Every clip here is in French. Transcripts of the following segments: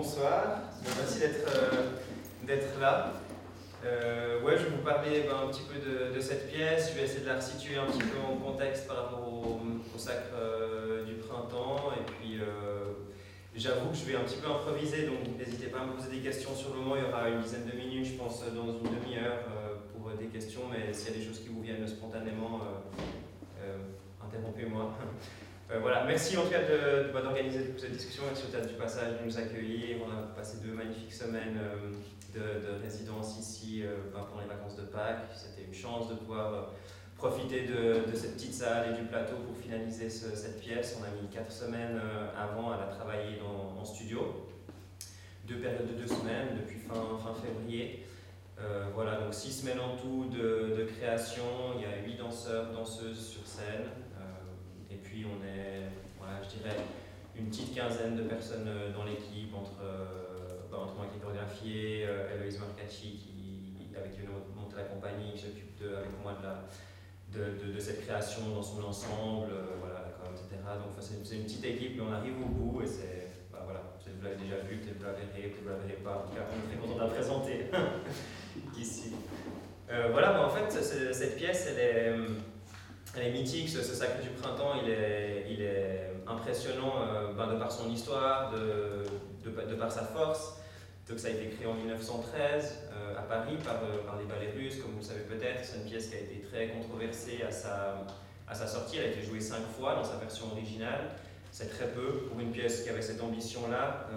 bonsoir, merci d'être d'être là. ouais, je vais vous parler ben, un petit peu de, cette pièce, je vais essayer de la resituer un petit peu en contexte par rapport au, sacre du printemps, et puis J'avoue que je vais un petit peu improviser, donc n'hésitez pas à me poser des questions sur le moment. Il y aura une dizaine de minutes, je pense, dans une demi-heure euh, pour des questions, mais s'il y a des choses qui vous viennent spontanément, euh, euh, voilà, merci en tout cas d'organiser de, cette discussion, merci au du passage de nous accueillir. On a passé deux magnifiques semaines de, résidence ici bah, pendant les vacances de Pâques. C'était une chance de pouvoir profiter de, cette petite salle et du plateau pour finaliser cette pièce. On a mis quatre semaines euh, avant à la travailler en studio. Deux périodes de deux semaines, depuis fin, fin février. Euh, voilà, donc six semaines en tout de, création. Il y a huit danseurs, danseuses sur scène. Euh, et puis on est, voilà, une petite quinzaine de personnes dans l'équipe, entre, bah, entre moi qui est chorégraphié, Eloïse Marcacci qui, avec qui on monte la compagnie, qui s'occupe avec moi de la, de, de, cette création dans son ensemble, euh, voilà, etc. Donc c'est une petite équipe, mais on arrive au bout et c'est, bah, voilà, vous l'avez déjà vu, peut-être vous la verrez, peut-être vous la verrez pas. En tout cas, on est très content de la présenter ici. Euh, voilà, bah, en fait, cette pièce, elle est, elle est mythique, ce, sacre du printemps, il est, il est impressionnant euh, ben, de par son histoire, de, de, par sa force. Donc ça a été créé en 1913 euh, à Paris par, euh, par, les ballets russes, comme vous le savez peut-être. C'est une pièce qui a été très controversée à sa, à sa sortie. Elle a été jouée cinq fois dans sa version originale. C'est très peu pour une pièce qui avait cette ambition-là.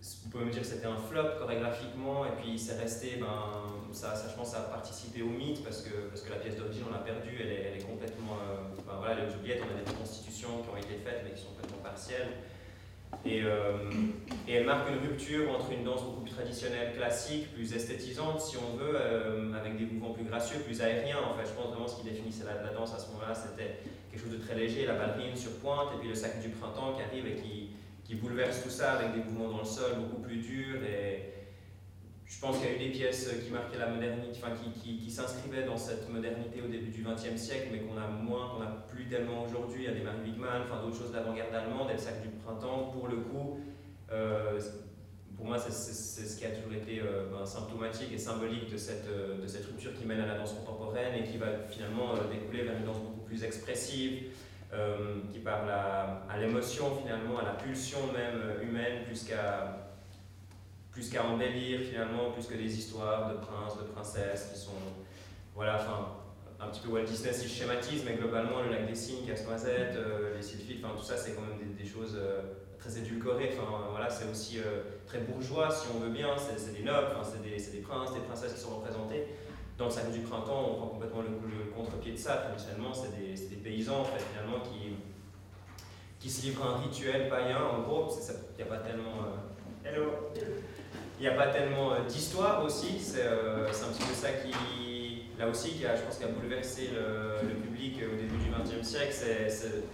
Vous pouvez me dire que c'était un flop chorégraphiquement, et puis c'est resté, ben, ça, ça, je pense, ça a participé au mythe, parce que, parce que la pièce d'origine, on l'a perdue, elle est, complètement, ben, voilà, aux oubliettes, on a des reconstitutions qui ont été faites, mais qui sont complètement partielles. Et, euh, et, elle marque une rupture entre une danse beaucoup plus traditionnelle, classique, plus esthétisante, si on veut, euh, avec des mouvements plus gracieux, plus aériens. En fait, je pense vraiment ce qui définissait la, la danse à ce moment-là, c'était quelque chose de très léger, la ballerine sur pointe, et puis le sac du printemps qui arrive et qui, qui bouleverse tout ça avec des mouvements dans le sol beaucoup plus durs et, je pense qu'il y a eu des pièces qui marquaient la modernité, enfin qui, s'inscrivaient dans cette modernité au début du XXe siècle, mais qu'on a moins, qu'on n'a plus tellement aujourd'hui. Il y a des Marie Wigman, enfin d'autres choses d'avant-garde allemande, et le sac du printemps, pour le coup, euh, pour moi, c'est ce qui a toujours été euh, ben, symptomatique et symbolique de cette, euh, de cette rupture qui mène à la danse contemporaine et qui va finalement découler vers une danse beaucoup plus expressive, qui parle à, l'émotion finalement, à la pulsion même humaine, plus qu'à plus qu'à embellir finalement, plus que des histoires de princes, de princesses qui sont, voilà, enfin, un petit peu Walt Disney si je schématise, mais globalement le lac des cygnes, Casse-Noisette, euh, les sylphides, enfin tout ça c'est quand même des, choses euh, très édulcorées, enfin voilà, c'est aussi euh, très bourgeois si on veut bien, c'est des nobles, c'est des, des, princes, des princesses qui sont représentés. Dans le Sacre du Printemps, on prend complètement le, contre-pied de ça, traditionnellement c'est des, des, paysans en fait, finalement qui, qui se livrent un rituel païen, en gros, il n'y a pas tellement... Hello. il n'y a pas tellement euh, d'histoire aussi, euh, c'est un petit peu ça qui, là aussi, qui a, je pense, qui a bouleversé le, public au début du XXe siècle, c'est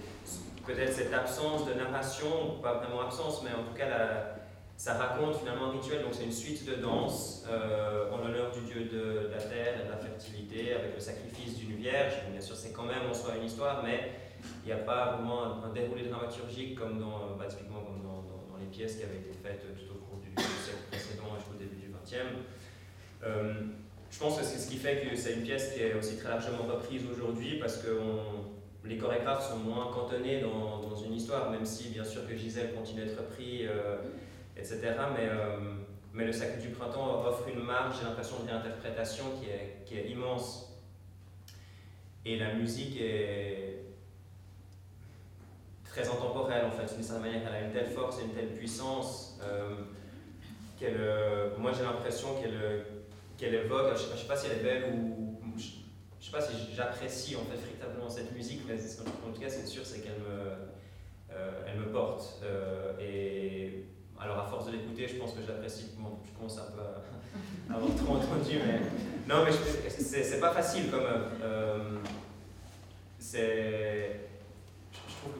peut-être cette absence de narration, pas vraiment absence, mais en tout cas, ça raconte finalement un rituel, donc c'est une suite de danse euh, en l'honneur du dieu de, la terre et de la fertilité, avec le sacrifice d'une vierge. bien sûr, c'est quand même en soi une histoire, mais il n'y a pas vraiment un, déroulé dramaturgique comme dans, bah, comme dans, les pièces qui avaient été faites tout au cours du siècle précédent jusqu'au début du XXe. Euh, je pense que c'est ce qui fait que c'est une pièce qui est aussi très largement reprise aujourd'hui parce que les chorégraphes sont moins cantonnés dans, dans, une histoire, même si bien sûr que Gisèle continue d'être repris, euh, etc. Mais, euh, mais le Sacre du Printemps offre une marge, j'ai l'impression, de réinterprétation qui est, qui est immense. Et la musique est, très intemporelle en fait. D'une certaine manière, elle a une telle force et une telle puissance euh, qu'elle. Euh, moi, j'ai l'impression qu'elle qu'elle évoque. Je ne sais, pas si elle est belle ou. Je ne sais pas si j'apprécie en fait véritablement cette musique, mais en tout cas, c'est sûr, c'est qu'elle me, euh, elle me porte. Alors, à force de l'écouter, je pense que j'apprécie. Bon, je commence un peu à avoir trop entendu, mais non, mais c'est pas facile comme. c'est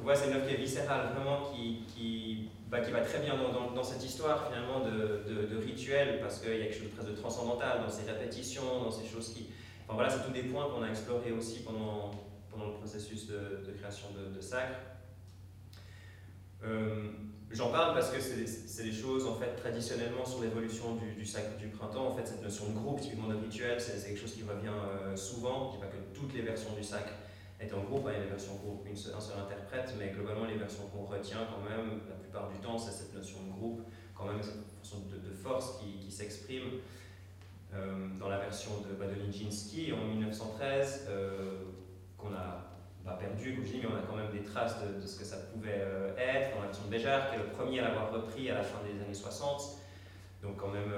ouais, c'est une œuvre qui est viscérale, vraiment, qui, qui, bah, qui va très bien dans, dans, cette histoire finalement de, de, rituel, parce qu'il y a quelque chose de presque transcendantal dans ces répétitions, dans ces choses qui. Enfin voilà, c'est tous des points qu'on a explorés aussi pendant, pendant le processus de, de création de, de Sacre. J'en parle parce que c'est des choses, en fait, traditionnellement sur l'évolution du, du, sac du printemps, en fait, cette notion de groupe, typiquement de rituel, c'est quelque chose qui revient souvent. Je dis pas que toutes les versions du sac est en groupe, il y a des versions groupe, une seul, un seul interprète, mais globalement les versions qu'on retient quand même, la plupart du temps, c'est cette notion de groupe, quand même cette notion de, force qui, qui s'exprime. Euh, dans la version de, bah, en 1913, euh, qu'on a pas perdu, mais on a quand même des traces de, ce que ça pouvait euh, être, la version de Béjart, qui est le premier à l'avoir repris à la fin des années 60. Donc quand même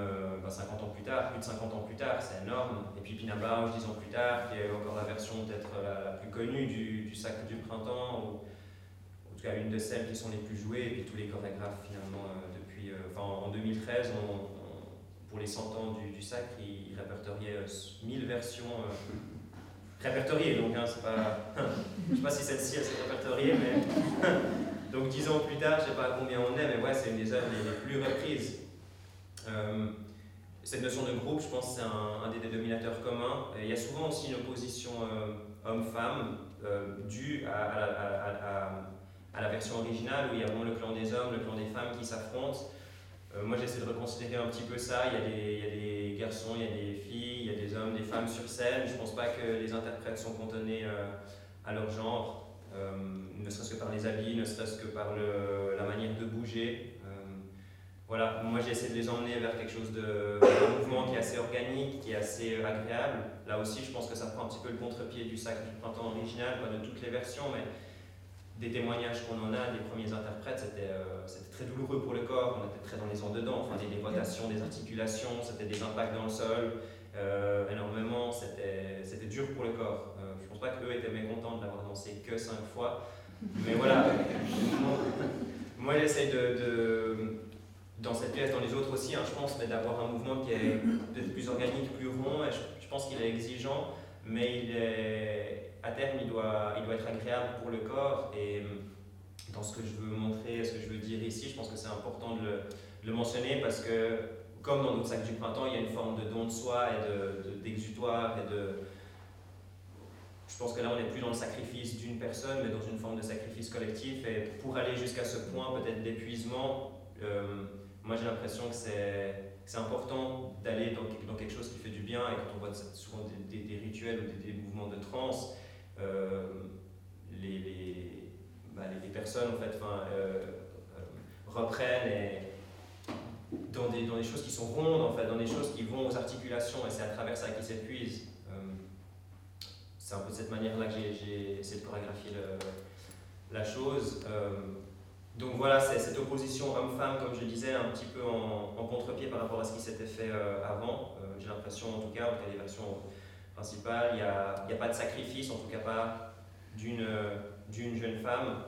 50 euh, ans plus tard, plus de 50 ans plus tard, c'est énorme. Et puis Pina Bausch, 10 ans plus tard, qui est encore la version peut-être la, plus connue du, Sacre du Printemps, ou en tout cas une de celles qui sont les plus jouées, et puis tous les chorégraphes finalement euh, depuis... En 2013, pour les 100 ans du, Sacre, ils, répertoriaient 1000 versions répertoriées, donc hein, pas... je sais pas si celle-ci elle s'est répertoriée, mais... donc 10 ans plus tard, je sais pas combien on est, mais ouais, c'est une des œuvres les plus reprises. Euh, cette notion de groupe, je pense, c'est un, des dénominateurs communs. il y a souvent aussi une opposition euh, homme-femme euh, due à, la version originale où il y a vraiment le clan des hommes, le clan des femmes qui s'affrontent. Moi, j'essaie de reconsidérer un petit peu ça. Il y, a des, il y, a des, garçons, il y a des filles, il y a des hommes, des femmes sur scène. Je ne pense pas que les interprètes sont cantonnés à leur genre, ne serait-ce que par les habits, ne serait-ce que par le, la manière de bouger. Voilà, moi j'ai essayé de les emmener vers quelque chose de, mouvement qui est assez organique, qui est assez euh, agréable. Là aussi, je pense que ça prend un petit peu le contre-pied du Sacre du Printemps original, de toutes les versions, mais des témoignages qu'on en a des premiers interprètes, c'était euh, très douloureux pour le corps, on était très dans les ondes dedans, enfin des, rotations, des articulations, c'était des impacts dans le sol, euh, énormément, c'était dur pour le corps. je ne pense pas qu'eux étaient mécontents de l'avoir dansé que cinq fois, mais voilà, moi j'essaie de dans cette pièce, dans les autres aussi, hein, je pense, mais d'avoir un mouvement qui est peut-être plus organique, plus rond. Et je, pense qu'il est exigeant, mais il est, à terme, il doit, il doit être agréable pour le corps. Et dans ce que je veux montrer, ce que je veux dire ici, je pense que c'est important de le, mentionner parce que, comme dans notre sac du printemps, il y a une forme de don de soi et d'exutoire de, et de. Je pense que là, on n'est plus dans le sacrifice d'une personne, mais dans une forme de sacrifice collectif. Et pour aller jusqu'à ce point, peut-être d'épuisement, euh, moi j'ai l'impression que c'est important d'aller dans, quelque chose qui fait du bien et quand on voit souvent des, des, rituels ou des, mouvements de transe, euh, les, les, bah, les, personnes en fait, euh, euh, reprennent dans, des, dans des choses qui sont rondes, en fait, dans des choses qui vont aux articulations et c'est à travers ça qu'ils s'épuisent. c'est un peu de cette manière-là que j'ai essayé de chorégraphier la chose. Donc voilà, c'est cette opposition homme-femme, comme je disais, un petit peu en, contre-pied par rapport à ce qui s'était fait euh, avant. Euh, j'ai l'impression, en tout cas, en les versions principales, il n'y a, a, pas de sacrifice, en tout cas pas d'une jeune femme.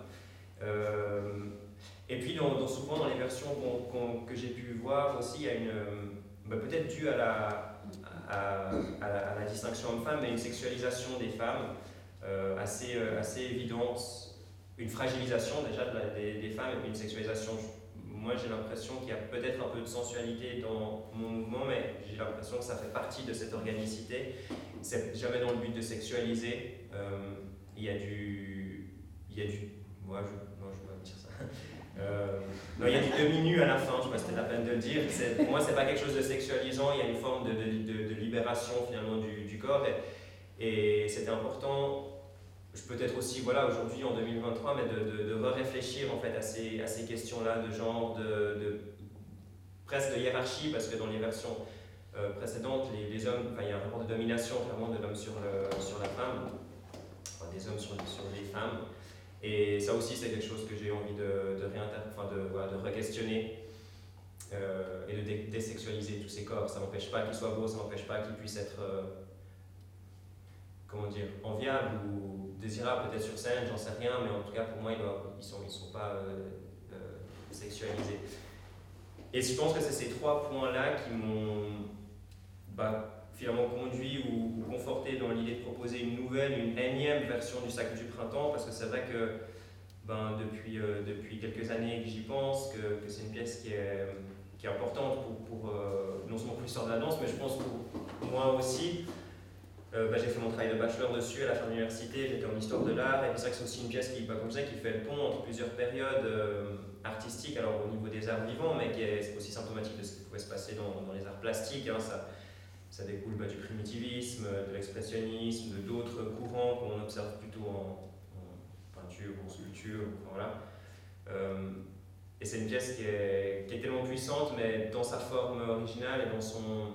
Euh, et puis, dans, souvent dans les versions que j'ai pu voir aussi, il y a une, bah, peut-être dû à la, à, la, distinction homme-femme, mais une sexualisation des femmes assez, assez évidente une fragilisation déjà des, femmes et puis une sexualisation. Moi, j'ai l'impression qu'il y a peut-être un peu de sensualité dans mon mouvement, mais j'ai l'impression que ça fait partie de cette organicité. C'est jamais dans le but de sexualiser. Euh, il y a du. Il y a du. Moi, je. Non, je vais pas dire ça. Euh, non, il y a du demi-nu à la fin, je sais pas si c'était la peine de le dire. Pour moi, c'est pas quelque chose de sexualisant, il y a une forme de, de, de, libération finalement du, du corps. Et, et c'était important peut-être aussi, voilà, aujourd'hui en 2023, mais de, de, réfléchir en fait à ces, à ces questions-là de genre, de, presque de hiérarchie, parce que dans les versions euh, précédentes, les, hommes, il y a un rapport de domination clairement de l'homme sur, sur la femme, des hommes sur, sur les femmes. Et ça aussi, c'est quelque chose que j'ai envie de, de, enfin, de, voilà, de re-questionner euh, et de désexualiser tous ces corps. Ça n'empêche pas qu'ils soient beaux, ça n'empêche pas qu'ils puissent être. Euh, comment dire, enviable ou désirable peut-être sur scène, j'en sais rien, mais en tout cas pour moi ils ne sont, ils sont pas euh, euh, sexualisés. Et je pense que c'est ces trois points-là qui m'ont bah, finalement conduit ou, conforté dans l'idée de proposer une nouvelle, une énième version du Sacre du Printemps, parce que c'est vrai que ben, depuis, euh, depuis quelques années que j'y pense, que, que c'est une pièce qui est, qui est importante pour, pour non seulement pour l'histoire de la danse, mais je pense pour moi aussi, bah, j'ai fait mon travail de bachelor dessus à la fin de l'université, j'étais en histoire de l'art, et c'est ça que c'est aussi une pièce qui, bah, comme ça, qui fait le pont entre plusieurs périodes artistiques, alors au niveau des arts vivants, mais qui est aussi symptomatique de ce qui pouvait se passer dans, dans les arts plastiques. Hein, ça, ça découle bah, du primitivisme, de l'expressionnisme, de d'autres courants qu'on observe plutôt en, peinture, en sculpture, voilà. Euh, et c'est une pièce qui est, qui est, tellement puissante, mais dans sa forme originale et dans son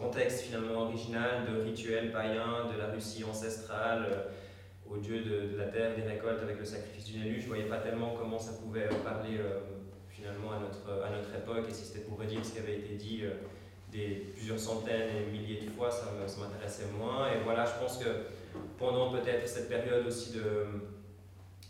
contexte finalement original de rituel païen, de la Russie ancestrale, euh, au dieu de, la terre, des récoltes avec le sacrifice d'une élue, je ne voyais pas tellement comment ça pouvait parler euh, finalement à notre, à notre époque et si c'était pour redire ce qui avait été dit des plusieurs centaines et milliers de fois, ça, m'intéressait moins. Et voilà, je pense que pendant peut-être cette période aussi de,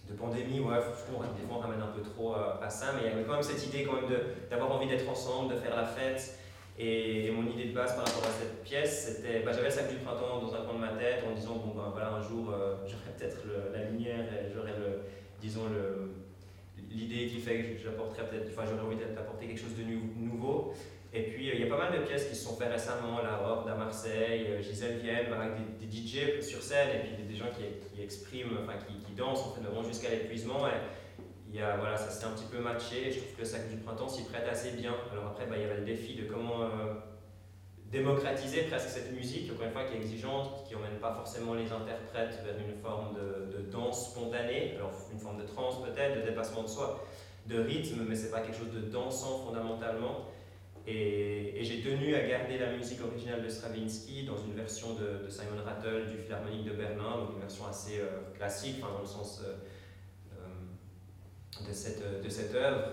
de pandémie, ouais, je trouve des fois on ramène un peu trop à, ça, mais il y avait quand même cette idée quand même d'avoir envie d'être ensemble, de faire la fête. Et, mon idée de base par rapport à cette pièce, c'était, bah, j'avais le sac du printemps dans un coin de ma tête en disant, bon ben voilà, un jour euh, j'aurai peut-être la lumière et j'aurai le, disons le, l'idée qui fait que j'apporterai peut-être, enfin j'aurais envie d'apporter quelque chose de nouveau. Et puis, euh, il y a pas mal de pièces qui se sont faites récemment, La Horde à Marseille, euh, Gisèle Vienne, avec des, des, DJ sur scène, et puis des, gens qui, qui expriment, enfin qui, qui, dansent, en fait, vont jusqu'à l'épuisement. Il y a, voilà, ça s'est un petit peu matché, je trouve que le sac du printemps s'y prête assez bien. Alors après, bah, il y avait le défi de comment euh, démocratiser presque cette musique, encore une fois, qui est exigeante, qui n'emmène pas forcément les interprètes vers une forme de, de danse spontanée, alors une forme de trance peut-être, de dépassement de soi, de rythme, mais c'est pas quelque chose de dansant fondamentalement. Et, j'ai tenu à garder la musique originale de Stravinsky dans une version de, Simon Rattle du Philharmonique de Berlin, donc une version assez euh, classique, enfin, dans le sens euh, de, cette, de cette œuvre,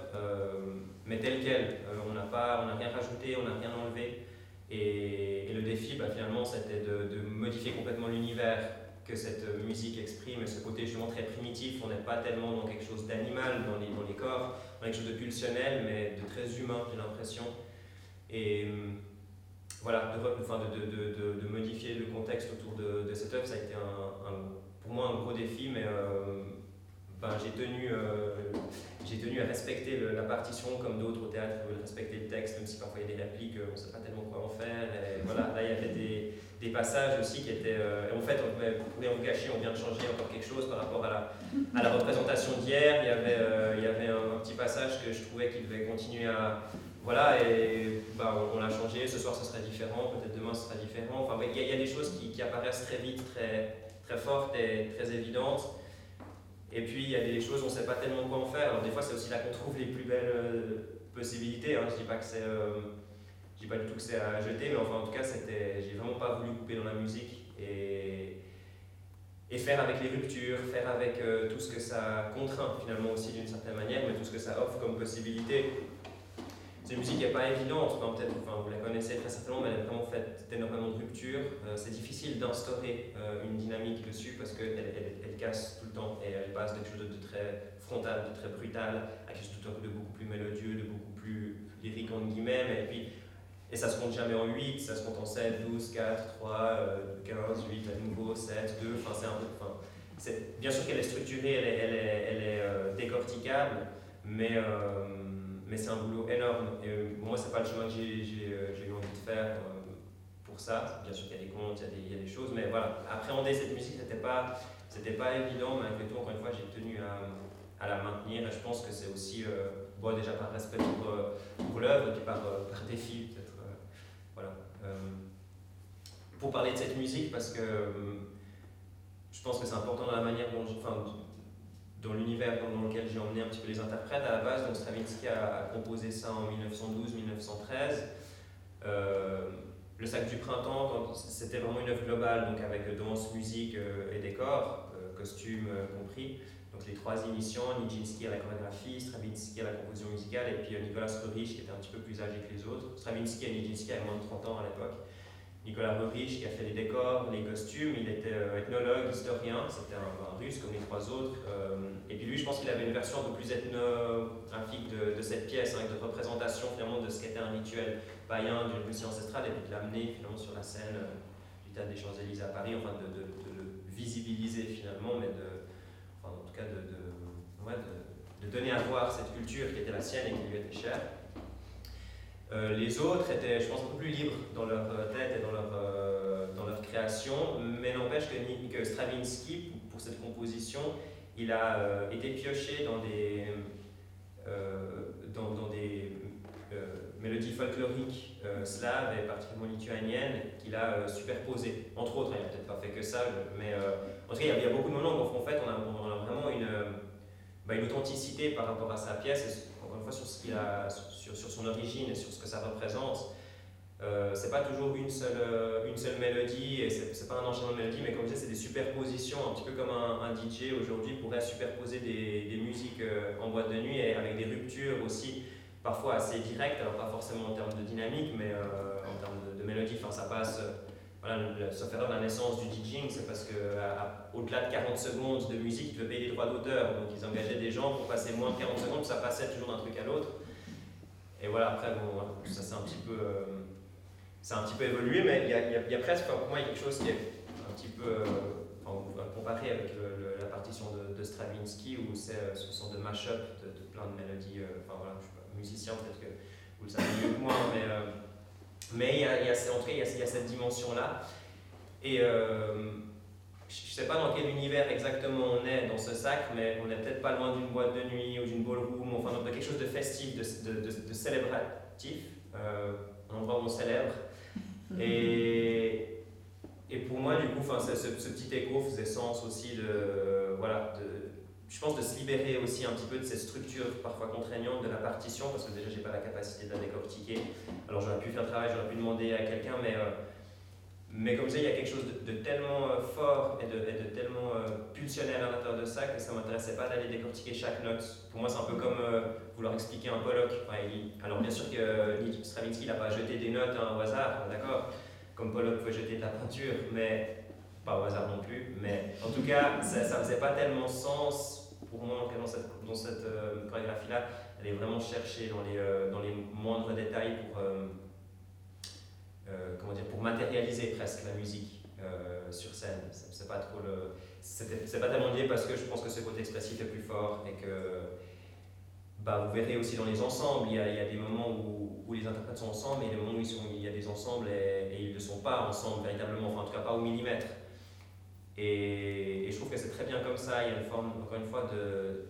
mais telle qu'elle. on n'a rien rajouté, on n'a rien enlevé. Et, le défi, bah, finalement, c'était de, de, modifier complètement l'univers que cette musique exprime, et ce côté justement très primitif. On n'est pas tellement dans quelque chose d'animal dans les, dans les corps, dans quelque chose de pulsionnel, mais de très humain, j'ai l'impression. Et euh, voilà, de, enfin de, de, de, modifier le contexte autour de, cette œuvre, ça a été un, pour moi un gros défi, mais euh, ben, j'ai tenu, euh, tenu à respecter la partition comme d'autres au théâtre veulent respecter le texte, même si parfois il y a des répliques, on ne sait pas tellement quoi en faire. Et voilà, là il y avait des, des passages aussi qui étaient. en fait, on, pour rien vous cacher, on vient de changer encore quelque chose par rapport à la, à la représentation d'hier. Il y avait, il y avait un, un, petit passage que je trouvais qu'il devait continuer à voilà, et bah, on, l'a changé. Ce soir, ce sera différent. Peut-être demain, ce sera différent. Enfin, il y, a des choses qui, apparaissent très vite, très, très fortes et très évidentes. Et puis, il y a des choses, on ne sait pas tellement quoi en faire. Alors, des fois, c'est aussi là qu'on trouve les plus belles euh, possibilités. Hein. Je ne dis pas que c'est. Euh, dis pas du tout que c'est à jeter, mais enfin, en tout cas, c'était, j'ai vraiment pas voulu couper dans la musique et, et faire avec les ruptures, faire avec euh, tout ce que ça contraint finalement aussi d'une certaine manière, mais tout ce que ça offre comme possibilité. C'est une musique qui n'est pas évidente, peut-être, enfin, vous la connaissez très certainement, mais elle est vraiment faite d'énormément de ruptures. Euh, c'est difficile d'instaurer euh, une dynamique dessus parce qu'elle elle, elle, casse tout le temps et elle passe de quelque chose de très frontal, de très brutal, à quelque chose de beaucoup plus mélodieux, de beaucoup plus lyrique en guillemets. Et puis, et ça se compte jamais en 8, ça se compte en 7, 12, 4, 3, 15, 8, à nouveau, 7, 2. Enfin, c'est un peu. Enfin, bien sûr qu'elle est structurée, elle est, elle est, elle est euh, décorticable, mais mais c'est un boulot énorme. Et euh, moi, c'est pas le chemin que j'ai euh, eu envie de faire euh, pour ça. Bien sûr qu'il y a des comptes, il y, a des choses, mais voilà, appréhender cette musique, c'était pas, pas évident, mais avec tout, encore une fois, j'ai tenu à, la maintenir. Et je pense que c'est aussi, bon, déjà par respect pour, pour l'œuvre, puis par, défi, peut-être. voilà. pour parler de cette musique, parce que je pense que c'est important dans la manière dont, dans l'univers dans lequel j'ai emmené un petit peu les interprètes. À la base, donc Stravinsky a, composé ça en 1912-1913. Euh, le sac du printemps, c'était vraiment une œuvre globale, donc avec danse, musique euh, et décor, euh, costume compris. Donc les trois initiants, Nijinsky à la chorégraphie, Stravinsky à la composition musicale, et puis Nicolas Rurich qui était un petit peu plus âgé que les autres. Stravinsky et Nijinsky avaient moins de 30 ans à l'époque. Nicolas Rurich qui a fait les décors, les costumes, il était euh, ethnologue, historien, c'était un, russe comme les trois autres. Euh, et puis lui, je pense qu'il avait une version un peu plus ethnographique de, de cette pièce, avec hein, de représentation finalement de ce qu'était un rituel païen d'une Russie ancestrale, et puis de l'amener finalement sur la scène euh, du Théâtre des Champs-Élysées à Paris, enfin de, le visibiliser finalement, mais en tout cas de, donner à voir cette culture qui était la sienne et qui lui était chère. Euh, les autres étaient, je pense, un peu plus libres dans leur euh, tête et dans leur, euh, dans leur création, mais n'empêche que, que, Stravinsky, pour cette composition, il a été pioché dans des, dans, dans, des mélodies folkloriques slaves et particulièrement lituaniennes qu'il a superposées. Entre autres, il n'a peut-être pas fait que ça, mais en tout cas, il y, a, beaucoup de moments où en fait, on a, vraiment une, bah, une authenticité par rapport à sa pièce, sur, ce qu'il a, sur, sur, son origine et sur ce que ça représente. Euh, c'est pas toujours une seule, euh, une seule mélodie et c'est pas un enchaînement de mélodies, mais comme je disais, c'est des superpositions, un petit peu comme un, DJ aujourd'hui pourrait superposer des, des musiques euh, en boîte de nuit et avec des ruptures aussi, parfois assez directes, alors pas forcément en termes de dynamique, mais euh, en termes de, mélodie, ça passe voilà, sauf erreur, la naissance du DJing, c'est parce qu'au-delà de 40 secondes de musique, ils devaient payer les droits d'auteur. Donc ils engageaient des gens pour passer moins de 40 secondes, ça passait toujours d'un truc à l'autre. Et voilà, après, bon, ça c'est un petit peu. Euh, un petit peu évolué, mais il y a, y a, presque, pour moi, quelque chose qui est un petit peu. Euh, enfin, avec la partition de, Stravinsky, où c'est euh, ce sont de mash-up de, plein de mélodies. enfin voilà, je suis pas musicien, peut-être que vous le savez mieux que moi, mais. Mais il y a, il y a, il y a, cette dimension-là. Et euh, je ne sais pas dans quel univers exactement on est dans ce sac, mais on n'est peut-être pas loin d'une boîte de nuit ou d'une ballroom, enfin de quelque chose de festif, de, de, de, célébratif, euh, un endroit où on célèbre. Et, et pour moi, du coup, ce, ce, petit écho faisait sens aussi de, voilà, de, je pense, de se libérer aussi un petit peu de ces structures parfois contraignantes de la partition, parce que déjà, j'ai pas la capacité de la décortiquer. Alors, j'aurais pu faire le travail, j'aurais pu demander à quelqu'un, mais, euh, mais comme ça, il y a quelque chose de, tellement euh, fort et de, et de tellement euh, à l'intérieur de ça que ça m'intéressait pas d'aller décortiquer chaque note. Pour moi, c'est un peu comme vouloir expliquer un Pollock. alors, bien sûr que Stravinsky n'a pas jeté des notes hein, au hasard, d'accord Comme Pollock peut jeter de la peinture, mais pas au hasard non plus, mais en tout cas, ça ne faisait pas tellement sens pour moi, dans cette, dans cette euh, chorégraphie-là, elle est vraiment cherchée dans les, euh, dans les moindres détails pour, euh, comment dire, pour matérialiser presque la musique sur scène. C'est pas trop le. C'est pas tellement lié parce que je pense que ce côté expressif est plus fort et que. Bah, vous verrez aussi dans les ensembles, il y a, il y a des moments où, où, les interprètes sont ensemble et des moments où ils sont, il y a des ensembles et, et ils ne sont pas ensemble véritablement, enfin en tout cas pas au millimètre. Et, je trouve que c'est très bien comme ça. Il y a une forme, encore une fois, de,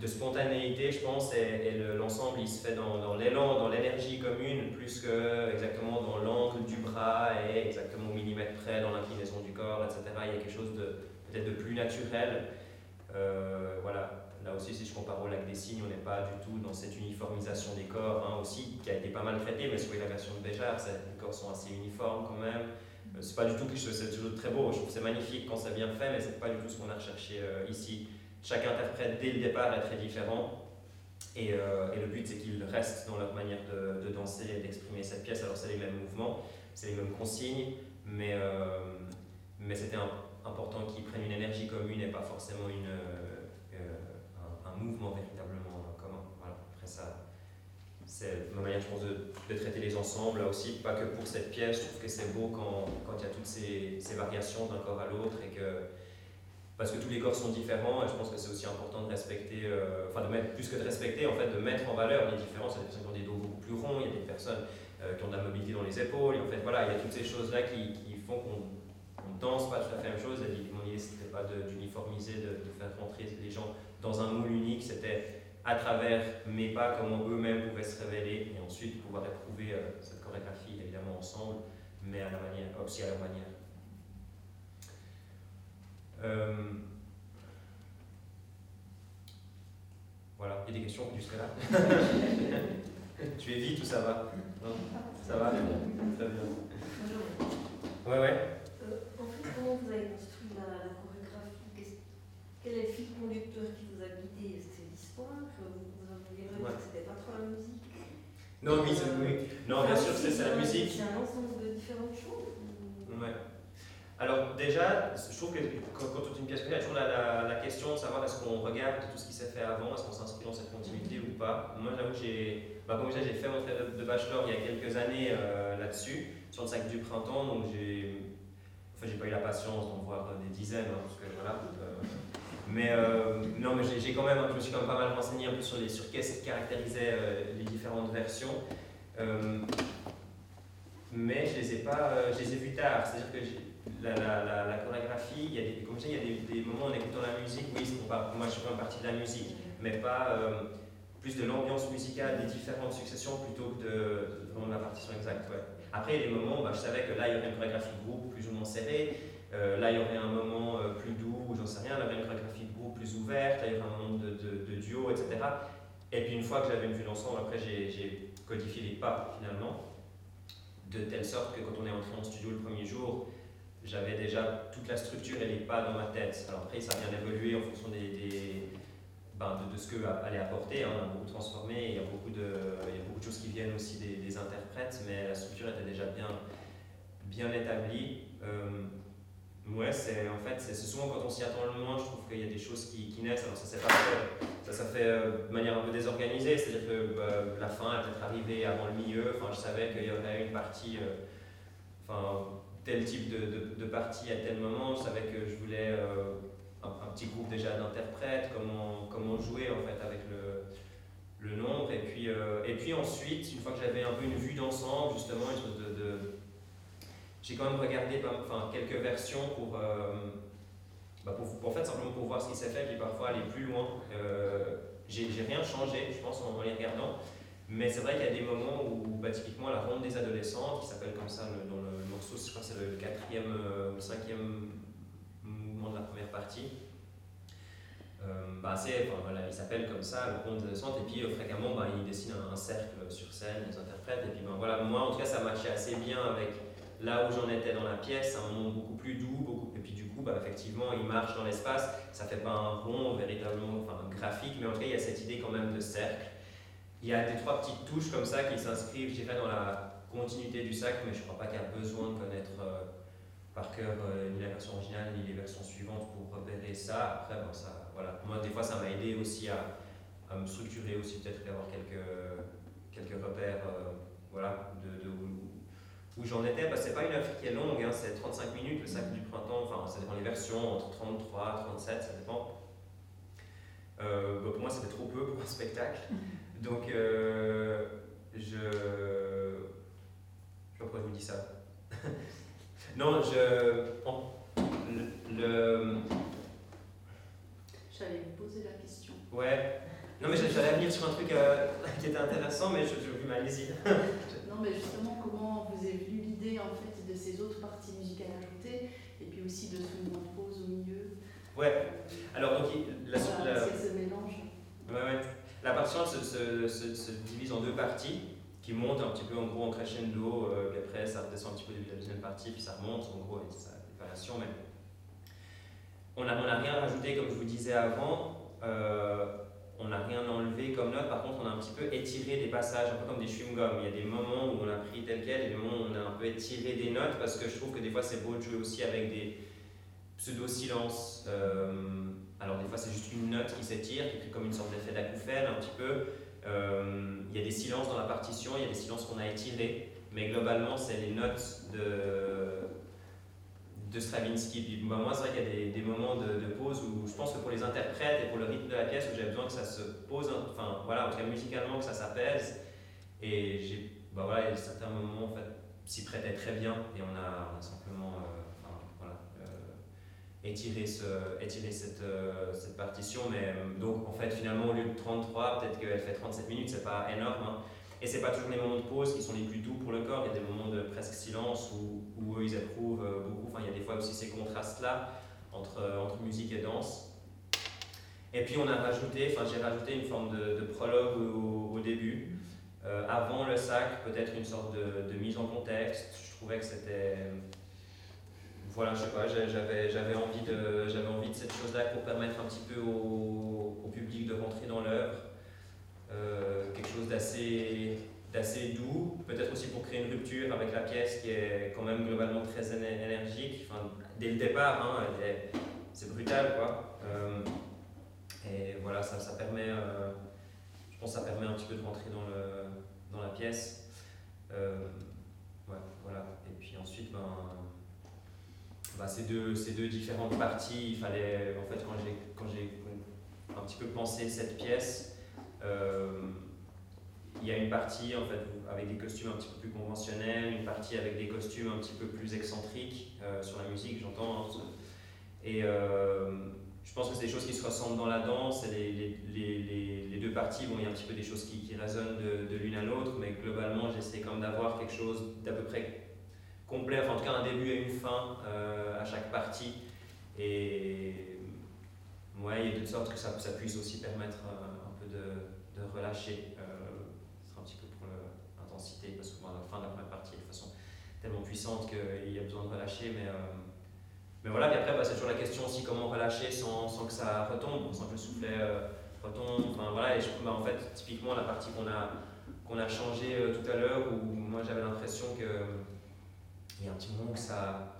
de spontanéité, je pense, et, l'ensemble, il se fait dans, l'élan, dans l'énergie commune, plus que exactement dans l'angle du bras et exactement au millimètre près dans l'inclinaison du corps, etc. Il y a quelque chose de peut-être de plus naturel. Euh, voilà. Là aussi, si je compare au lac des signes, on n'est pas du tout dans cette uniformisation des corps hein, aussi, qui a été pas mal traitée, mais sur la version de Béjart, les corps sont assez uniformes quand même. Euh, c'est pas du tout quelque chose, c'est toujours très beau, je trouve c'est magnifique quand c'est bien fait, mais c'est pas du tout ce qu'on a recherché euh, ici. Chaque interprète dès le départ est très différent. Et, euh, et le but, c'est qu'ils restent dans leur manière de, de danser et d'exprimer cette pièce. Alors, c'est les mêmes mouvements, c'est les mêmes consignes, mais, mais c'était important qu'ils prennent une énergie commune et pas forcément une, un, un, mouvement véritablement commun. Voilà. Après, ça, c'est ma manière, je pense, de, de, traiter les ensembles, là aussi, pas que pour cette pièce, je trouve que c'est beau quand, quand il y a toutes ces, ces variations d'un corps à l'autre, et que, parce que tous les corps sont différents, et je pense que c'est aussi important de respecter, euh, enfin de mettre, plus que de respecter, en fait, de mettre en valeur les différences. Il y a des personnes qui ont des dos beaucoup plus ronds, il y a des personnes euh, qui ont de la mobilité dans les épaules, et en fait, voilà, il y a toutes ces choses-là qui, qui, font qu'on ne danse pas tout à fait la même chose, et mon idée, c'était pas d'uniformiser, de, de, faire rentrer les gens dans un moule unique, c'était à travers mes pas, comment eux-mêmes pouvaient se révéler, et ensuite pouvoir éprouver euh, cette chorégraphie évidemment ensemble, mais à la manière, aussi à leur manière. Euh, voilà, il y a des questions? Jusqu'à là? Tu es vite ou ça va? Ça va? Très bien. Ouais, ouais. Euh, en fait, comment vous avez construit la, la chorégraphie? Quel est le fil conducteur qui vous a guidé c'était pas trop la musique Non, oui, oui. Non, bien sûr, c'est la musique. C'est un ensemble de différentes choses Ouais. Alors déjà, je trouve que quand, quand on une pièce il y a toujours la, la, question de savoir est-ce qu'on regarde tout ce qui s'est fait avant, est-ce qu'on s'inscrit dans cette continuité ou pas. Moi j'avoue que j'ai, bah, comme j'ai fait mon travail de, bachelor il y a quelques années euh, là-dessus, sur le sac du printemps, donc j'ai, enfin j'ai pas eu la patience d'en voir des dizaines, hein, parce que voilà, euh, mais euh, non, mais j'ai quand même, je me suis quand même pas mal renseigné un peu sur, les, sur qu'est-ce qui caractérisait euh, les différentes versions. Euh, mais je les ai pas, je les ai vus tard. C'est-à-dire que la, la, la, chorégraphie, il y a des, comme je dis, il y a des, des, moments en écoutant la musique, oui, pas, moi je suis une partie de la musique, mais pas plus de l'ambiance musicale des différentes successions plutôt que de, la partition exacte. Ouais. Après, il y a des moments, bah, je savais que là, il y aurait une chorégraphie groupe plus ou moins serrée. Euh, là, il y aurait un moment euh, plus doux, j'en sais rien. Il y aurait une plus ouverte. Là, il y aurait un moment de, duo, etc. Et puis, une fois que j'avais une vue d'ensemble, après, j'ai codifié les pas, finalement. De telle sorte que quand on est entré en studio le premier jour, j'avais déjà toute la structure et les pas dans ma tête. Alors après, ça vient d'évoluer en fonction des, ben, de, ce que allait apporter. Hein. On a beaucoup transformé, il y, a beaucoup de, il y a beaucoup de choses qui viennent aussi des, interprètes, mais la structure était déjà bien, bien établie. Euh, ouais, c'est en fait, c'est souvent quand on s'y attend le moins, je trouve qu'il y a des choses qui, qui naissent. Alors ça s'est pas ça s'est fait euh, de manière un peu désorganisée, c'est-à-dire que bah, la fin est peut-être arrivée avant le milieu. Enfin, je savais qu'il y aurait une partie, euh, enfin, tel type de, de, partie à tel moment. Je savais que je voulais un, petit groupe déjà d'interprètes, comment, comment jouer en fait avec le, le nombre. Et puis, euh, et puis ensuite, une fois que j'avais un peu une vue d'ensemble, justement, j'ai quand même regardé enfin, quelques versions pour, euh, bah pour, fait, simplement pour voir ce qui s'est fait, puis parfois aller plus loin. Euh, j'ai rien changé, je pense, en, les regardant. Mais c'est vrai qu'il y a des moments où, bah, typiquement, la ronde des adolescents, qui s'appelle comme ça dans le, morceau, je crois que c'est le quatrième ou le cinquième mouvement de la première partie. Euh, bah enfin, voilà, il s'appelle comme ça, le conte de centre, et puis euh, fréquemment bah, il dessine un, cercle sur scène, ils interprètent, et puis ben, voilà, moi en tout cas ça matchait assez bien avec là où j'en étais dans la pièce, un monde beaucoup plus doux, beaucoup, et puis du coup, bah, effectivement, il marche dans l'espace, ça fait pas un rond véritablement enfin, graphique, mais en tout cas il y a cette idée quand même de cercle. Il y a des trois petites touches comme ça qui s'inscrivent, je dirais, dans la continuité du sac, mais je crois pas qu'il y a besoin de connaître. Euh, par cœur euh, ni la version originale ni les versions suivantes pour repérer ça. Après, bon, ça, voilà. Moi, des fois, ça m'a aidé aussi à, à, me structurer aussi, peut-être d'avoir quelques, quelques repères euh, voilà, de, de où, j'en étais. Parce que c'est pas une œuvre qui est longue, hein, c'est 35 minutes, le sac du printemps, enfin, ça dépend des versions, entre 33 37, ça dépend. Euh, pour moi, c'était trop peu pour un spectacle. Donc, je. Je sais pas pourquoi je vous dis ça. Non, je. le, J'allais vous poser la question. Ouais. Non, mais j'allais venir sur un truc euh, qui était intéressant, mais je, je mal allez-y. non, mais justement, vous avez vu l'idée en fait de ces autres parties musicales ajoutées, et puis aussi de ce mouvement de pause au milieu Ouais. Alors, donc, la, la, ce mélange. Ouais, ouais. La partition se, se, se, se divise en deux parties qui monte un petit peu en gros en crescendo, euh, puis après ça redescend un petit peu début de la deuxième partie, puis ça remonte en gros, et ça des variations, mais on n'a on a rien rajouté comme je vous disais avant, euh, on n'a rien enlevé comme note, par contre on a un petit peu étiré des passages, un peu comme des chewing-gums, il y a des moments où on a pris tel quel, et des moments où on a un peu étiré des notes, parce que je trouve que des fois c'est beau de jouer aussi avec des pseudo-silences, euh, alors des fois c'est juste une note qui s'étire, qui fait comme une sorte d'effet d'acouphène un petit peu, euh, il y a des silences dans la partition, il y a des silences qu'on a étirés, mais globalement, c'est les notes de, de Stravinsky. Puis, bah, moi, c'est vrai qu'il y a des, moments de, pause où je pense que pour les interprètes et pour le rythme de la pièce, où j'ai besoin que ça se pose, enfin voilà, en tout cas musicalement, que ça s'apaise. Et j'ai, bah, voilà, a certains moments, en fait, s'y prêtaient très bien, et on a, on a simplement. Euh, étirer, ce, étirer cette, euh, cette, partition. Mais euh, donc, en fait, finalement, au lieu de 33, peut-être qu'elle fait 37 minutes, c'est pas énorme. Hein. Et c'est pas toujours les moments de pause qui sont les plus doux pour le corps. Il y a des moments de presque silence où, où eux, ils éprouvent euh, beaucoup. Enfin, il y a des fois aussi ces contrastes-là entre, entre musique et danse. Et puis, on a rajouté, enfin, j'ai rajouté une forme de, de prologue au, début. avant le sac, peut-être une sorte de, de mise en contexte. Je trouvais que c'était voilà, je sais pas, j'avais, envie envie de cette chose-là pour permettre un petit peu au, au public de rentrer dans l'œuvre. Euh, quelque chose d'assez, d'assez doux, peut-être aussi pour créer une rupture avec la pièce qui est quand même globalement très énergique. Dès le départ, hein, c'est brutal quoi. Euh, et voilà, ça, ça permet, euh, je pense, ça permet un petit peu de rentrer dans, le, dans la pièce. ouais, voilà. Et puis ensuite, ben bah, ces, deux, ces deux différentes parties, il fallait, en fait, quand j'ai, un petit peu pensé cette pièce, euh, il y a une partie en fait avec des costumes un petit peu plus conventionnels, une partie avec des costumes un petit peu plus excentriques sur la musique, j'entends. Hein, et je pense que c'est des choses qui se ressemblent dans la danse, les, les, les, deux parties, bon, il y a un petit peu des choses qui, qui résonnent de, de l'une à l'autre, mais globalement, j'essaie quand même d'avoir quelque chose d'à peu près complet, en tout cas un début et une fin à chaque partie. Et ouais, il y a de sorte que ça, ça puisse aussi permettre un peu de, de relâcher parce que la fin de la première partie de façon tellement puissante qu'il y a besoin de relâcher. Mais, euh, mais voilà, puis après, bah, c'est toujours la question aussi comment relâcher sans, sans que ça retombe, sans que le soufflet euh, retombe. Enfin, voilà, et je, bah, en fait, typiquement, la partie qu'on a, qu'on a changée euh, tout à l'heure, où moi j'avais l'impression que il y a un petit moment que ça.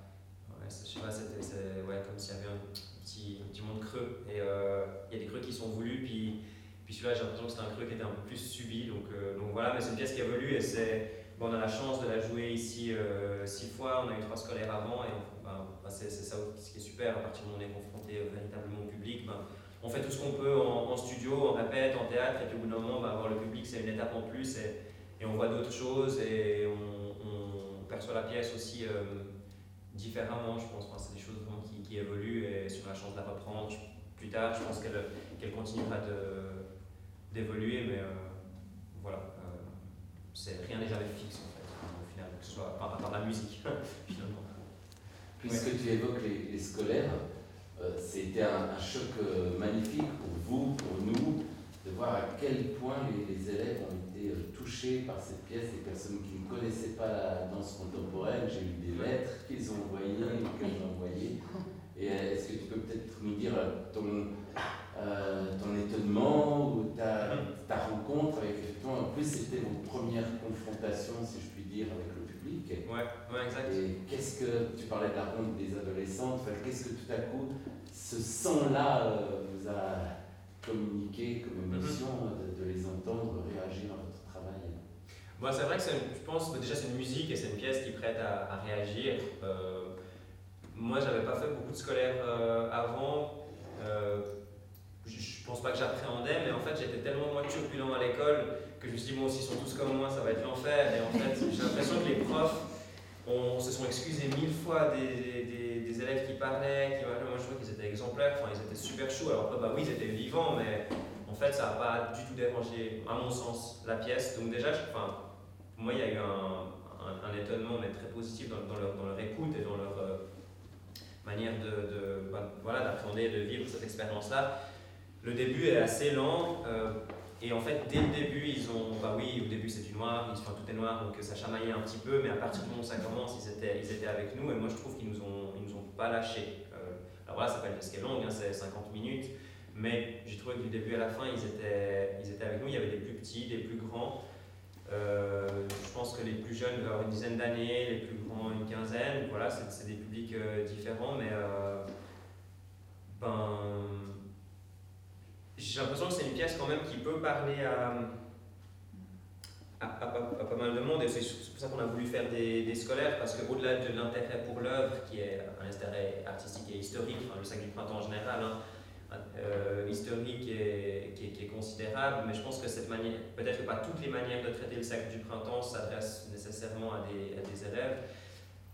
Ouais, je sais pas, c'était ouais, comme s'il y avait un petit, un monde creux. Et il y a des creux qui sont voulus, puis puis celui-là, j'ai l'impression que c'était un creux qui était un peu plus subi. Donc, donc voilà, mais c'est une pièce qui évolue et c'est, on a la chance de la jouer ici euh, six fois. On a eu trois scolaires avant et ben, ben, c'est, ça ce qui est super. À partir du moment où on est confronté euh, véritablement au public, ben, on fait tout ce qu'on peut en, studio, on répète, en théâtre, et puis au bout d'un moment, ben, avoir le public, c'est une étape en plus et, on voit d'autres choses et on, perçoit la pièce aussi différemment, je pense. c'est des choses qui, qui, évoluent et sur la chance de la reprendre plus tard, je pense qu'elle, continuera d'évoluer, mais euh, voilà, euh, rien n'est jamais fixe en fait, au final, que ce soit par à la musique, finalement. Puisque tu évoques les, scolaires, euh, c'était un, choc magnifique pour vous, pour nous, de voir à quel point les, élèves ont été touchés par cette pièce, des personnes qui ne connaissaient pas la danse contemporaine. J'ai eu des lettres qu'ils ont envoyées, qu'ils ont envoyées. Et est-ce que tu peux peut-être nous dire ton, euh, ton étonnement ou ta, ta rencontre avec effectivement, en plus c'était vos premières confrontations, si je puis dire, avec le public. Ouais, ouais exact. Et qu'est-ce que, tu parlais de la ronde des adolescentes, qu'est-ce que tout à coup ce son-là euh, vous a communiqué comme mhm. émotion de, de, les entendre réagir à votre travail? Bon, c'est vrai que je pense que déjà c'est une musique et c'est une pièce qui prête à, à réagir. Euh, moi, j'avais pas fait beaucoup de scolaires euh, avant pense pas que j'appréhendais, mais en fait j'étais tellement moins turbulent à l'école que je me suis dit, bon, s'ils sont tous comme moi, ça va être l'enfer. Et en fait, j'ai l'impression que les profs on, se sont excusés mille fois des, élèves qui parlaient, qui, moi je trouvais qu'ils étaient exemplaires, enfin ils étaient super chauds. Alors bah oui, ils étaient vivants, mais en fait ça n'a pas du tout dérangé, à mon sens, la pièce. Donc déjà, enfin, pour moi, il y a eu un, étonnement, mais très positif dans, leur, écoute et dans leur euh, manière de, de bah, voilà, de vivre cette expérience-là. Le début est assez lent. Euh, et en fait, dès le début, ils ont. Bah oui, au début c'est du noir, ils, tout est noir, donc ça chamaillait un petit peu, mais à partir du moment où ça commence, ils étaient, ils étaient avec nous, et moi je trouve qu'ils nous ont, nous ont pas lâchés. Euh, alors voilà, ça peut être est longue, hein, c'est 50 minutes, mais j'ai trouvé que du début à la fin, ils étaient, ils étaient avec nous. Il y avait des plus petits, des plus grands. Euh, je pense que les plus jeunes doivent avoir une dizaine d'années, les plus grands une quinzaine. Voilà, c'est des publics différents, mais ben j'ai l'impression que c'est une pièce quand même qui peut parler à, à, pas mal de monde et c'est pour ça qu'on a voulu faire des, des scolaires parce qu'au-delà de l'intérêt pour l'œuvre qui est un intérêt artistique et historique, le sac du printemps en général, hein, euh, historique et, qui, est, qui, est, considérable, mais je pense que cette manière, peut-être que pas toutes les manières de traiter le sac du printemps s'adressent nécessairement à des, à des élèves.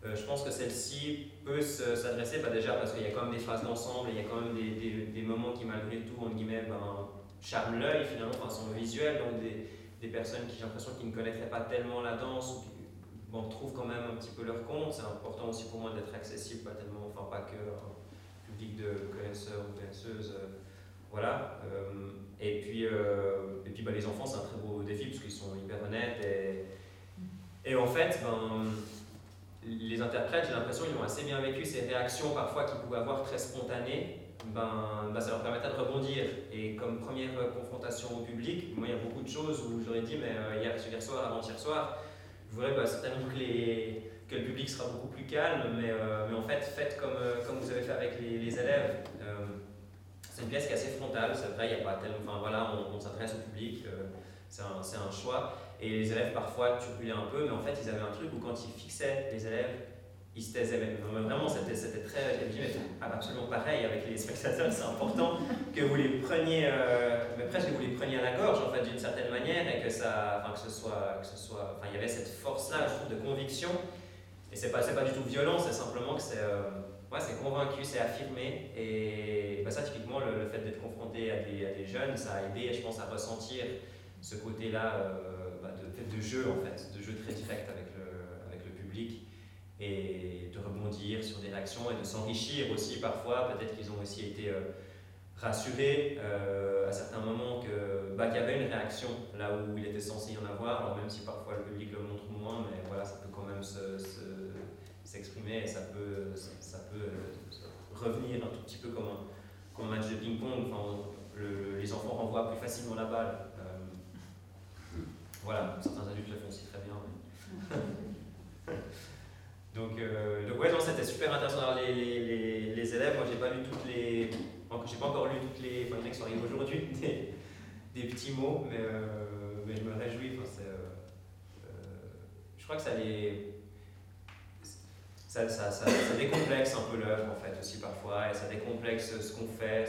Euh, je pense que celle-ci peut s'adresser, bah déjà parce qu'il y a quand même des phases d'ensemble, il y a quand même des, des, moments qui malgré tout, entre guillemets, ben, charment l'œil finalement, enfin sont visuels, donc des, des personnes qui j'ai l'impression qui ne connaîtraient pas tellement la danse ou bon, trouvent quand même un petit peu leur compte. C'est important aussi pour moi d'être accessible, pas tellement, enfin pas que un public de connaisseurs ou connaisseuses. Euh, voilà. Euh, et puis, et puis bah, les enfants, c'est un très beau défi parce qu'ils sont hyper honnêtes et, et en fait, ben, les interprètes, j'ai l'impression qu'ils ont assez bien vécu ces réactions parfois qu'ils pouvaient avoir très spontanées. Ben, ben, ça leur permettait de rebondir. Et comme première confrontation au public, moi il y a beaucoup de choses où j'aurais dit, mais euh, hier, hier soir, avant-hier soir, je voudrais bah, certainement que, les, que, le public sera beaucoup plus calme, mais, euh, mais en fait, faites comme, euh, comme vous avez fait avec les, élèves. c'est une pièce qui est assez frontale, c'est vrai, il n'y a pas tellement. Enfin voilà, on, on s'adresse au public, c'est un, un choix. Et les élèves parfois turbulaient un peu, mais en fait ils avaient un truc où quand ils fixaient les élèves, ils se taisaient. Mais vraiment, c'était très. J'ai dit, absolument pareil avec les spectateurs, c'est important que vous les preniez, euh, mais presque que vous les preniez à la gorge, en fait, d'une certaine manière, et que, ça, enfin, que ce soit. Que ce soit enfin, il y avait cette force-là, je trouve, de conviction. Et c'est pas, pas du tout violent, c'est simplement que c'est. Euh, ouais, c'est convaincu, c'est affirmé. Et bah, ça, typiquement, le, fait d'être confronté à des, jeunes, ça a aidé, je pense, à ressentir ce côté-là euh, de, jeu, en fait, de jeu très direct avec le, avec le public et de rebondir sur des réactions et de s'enrichir aussi parfois. Peut-être qu'ils ont aussi été euh, rassurés euh, à certains moments que y avait une réaction là où il était censé y en avoir, alors même si parfois le public le montre moins, mais voilà, ça peut quand même s'exprimer se, et ça peut, ça, peut euh, revenir un tout petit peu comme un, comme un match de ping-pong. Enfin, les enfants renvoient plus facilement la balle. Voilà, certains adultes le font aussi très bien. Donc, euh, donc ouais, c'était super intéressant. Les, les, les, élèves, moi j'ai pas lu toutes les. J'ai pas encore lu toutes les. Enfin, qui sont arrivés aujourd'hui, des, des, petits mots, mais, euh, mais je me réjouis. Enfin, euh, je crois que ça les. Ça, ça, ça, ça décomplexe un peu l'œuvre en fait aussi parfois, et ça décomplexe ce qu'on fait.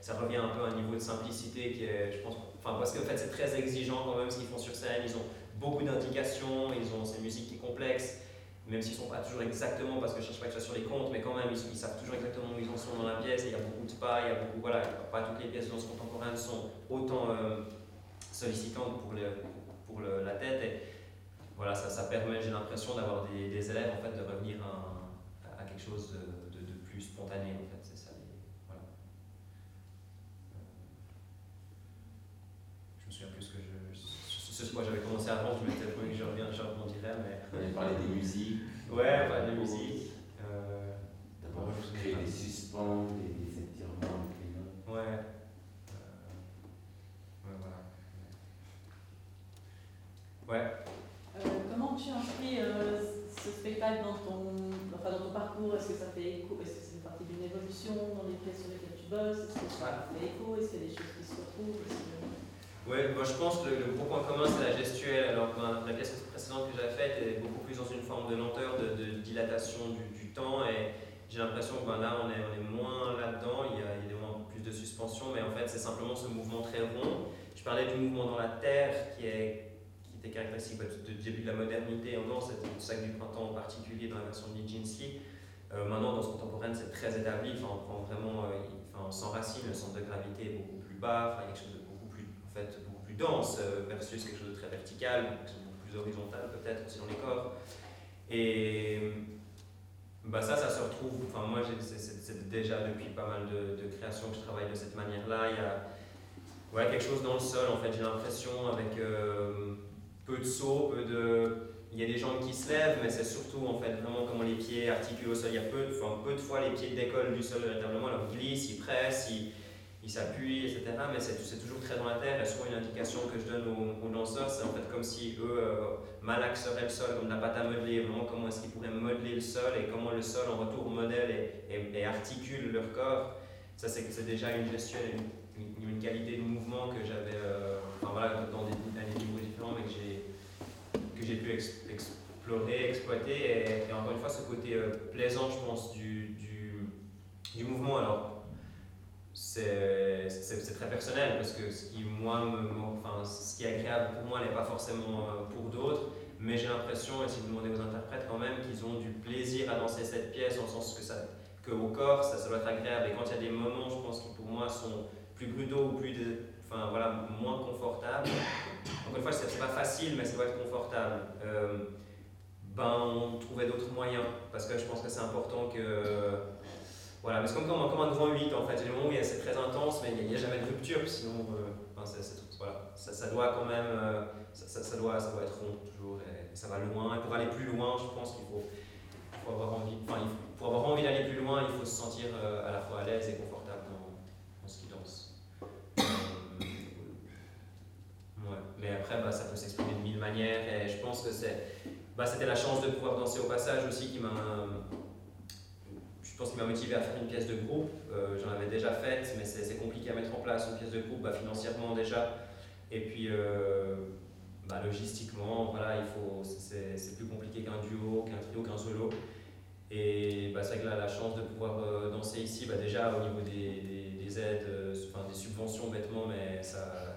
Ça revient un peu à un niveau de simplicité qui est, je pense, enfin parce qu'en fait c'est très exigeant quand même ce qu'ils font sur scène. Ils ont beaucoup d'indications, ils ont ces musiques qui complexes même s'ils ne sont pas toujours exactement, parce que je ne cherche pas que soit sur les comptes, mais quand même, ils, savent toujours exactement où ils en sont dans la pièce, il y a beaucoup de pas, il y a beaucoup, voilà, pas toutes les pièces de danse contemporaine sont autant euh, sollicitantes pour, pour le, la tête, et voilà, ça, ça permet, j'ai l'impression, d'avoir des, élèves, en fait, de revenir à, quelque chose de, plus spontané, c'est ça. Voilà. Je me souviens plus que moi j'avais commencé avant, je m'étais promis que je reviens, je rebondirais, mais... On avait parlé des musiques. Ouais, parler des musiques. Euh, D'abord, créer des suspens, des, des étirements, des notes. Ouais. Euh, ouais, voilà. Ouais. Euh, comment tu inscris euh, ce spectacle dans ton, enfin, dans ton parcours? Est-ce que ça fait écho Est-ce que c'est une partie d'une évolution dans les pièces sur lesquelles tu bosses? Est-ce que ça fait écho? Est-ce qu'il y a des choses qui se retrouvent? Oui, moi je pense que le, gros point commun c'est la gestuelle. Alors ben, la pièce précédente que j'ai faite est beaucoup plus dans une forme de lenteur, de, dilatation du, temps et j'ai l'impression que ben, là on est, moins là-dedans, il y a évidemment plus de suspension, mais en fait c'est simplement ce mouvement très rond. Je parlais du mouvement dans la terre qui, est, qui était caractéristique du début de la modernité en c'était le sac du printemps en particulier dans la version de Nijinsky. Euh, maintenant, dans ce contemporaine, c'est très établi, enfin, on prend vraiment, euh, enfin, on s'enracine, le centre de gravité est beaucoup plus bas, enfin, il y quelque chose de fait, beaucoup plus dense euh, versus quelque chose de très vertical, beaucoup plus horizontal peut-être dans les corps. Et bah ça, ça se retrouve, enfin moi c'est déjà depuis pas mal de, de créations que je travaille de cette manière-là. Il y a ouais, quelque chose dans le sol en fait, j'ai l'impression avec euh, peu de sauts, peu de... Il y a des jambes qui se lèvent, mais c'est surtout en fait vraiment comment les pieds articulent au sol. Il y a peu, enfin, peu de fois les pieds décollent du sol véritablement, alors ils glissent, ils pressent, ils il s'appuie, etc. Mais c'est toujours très dans la terre. Et souvent, une indication que je donne aux, danseurs, c'est en fait comme si eux euh, malaxeraient le sol, comme de la pâte à modeler, vraiment comment est-ce qu'ils pourraient modeler le sol et comment le sol en retour modèle et, articule leur corps. Ça, c'est déjà une gestuelle, une, qualité de mouvement que j'avais euh, enfin, voilà, dans des, niveaux différents, mais que j'ai pu explorer, exploiter. Et, encore une fois, ce côté euh, plaisant, je pense, du, du, du mouvement. Alors, c'est très personnel parce que ce qui, moi, me, enfin, ce qui est agréable pour moi n'est pas forcément euh, pour d'autres, mais j'ai l'impression, et si vous demandez aux interprètes quand même, qu'ils ont du plaisir à danser cette pièce, en sens que, ça, que au corps, ça, ça doit être agréable. Et quand il y a des moments, je pense qui pour moi sont plus brutaux ou plus, enfin, voilà, moins confortables, encore une fois, c'est pas facile, mais ça doit être confortable. Euh, ben, on trouvait d'autres moyens parce que je pense que c'est important que voilà, mais c'est comme, comme, un grand 8 en fait. Il y a des moments où c'est très intense, mais il n'y a, jamais de rupture, sinon euh, enfin, voilà, ça, ça, doit quand même euh, ça, ça, doit, ça doit être rond toujours, et, ça va loin. Et pour aller plus loin, je pense qu'il faut, faut, avoir envie, enfin, pour avoir envie d'aller plus loin, il faut se sentir euh, à la fois à l'aise et confortable dans, dans ce qu'il danse. ouais. Mais après, bah, ça peut s'exprimer de mille manières, et je pense que c'est, bah, c'était la chance de pouvoir danser au passage aussi qui m'a je pense qu'il m'a motivé à faire une pièce de groupe. Euh, j'en avais déjà faite, mais c'est compliqué à mettre en place une pièce de groupe, bah, financièrement déjà. Et puis, euh, bah, logistiquement, voilà, il faut, c'est plus compliqué qu'un duo, qu'un trio, qu'un solo. c'est vrai que là, la chance de pouvoir euh, danser ici, bah, déjà au niveau des, des, aides, des subventions bêtement, mais ça,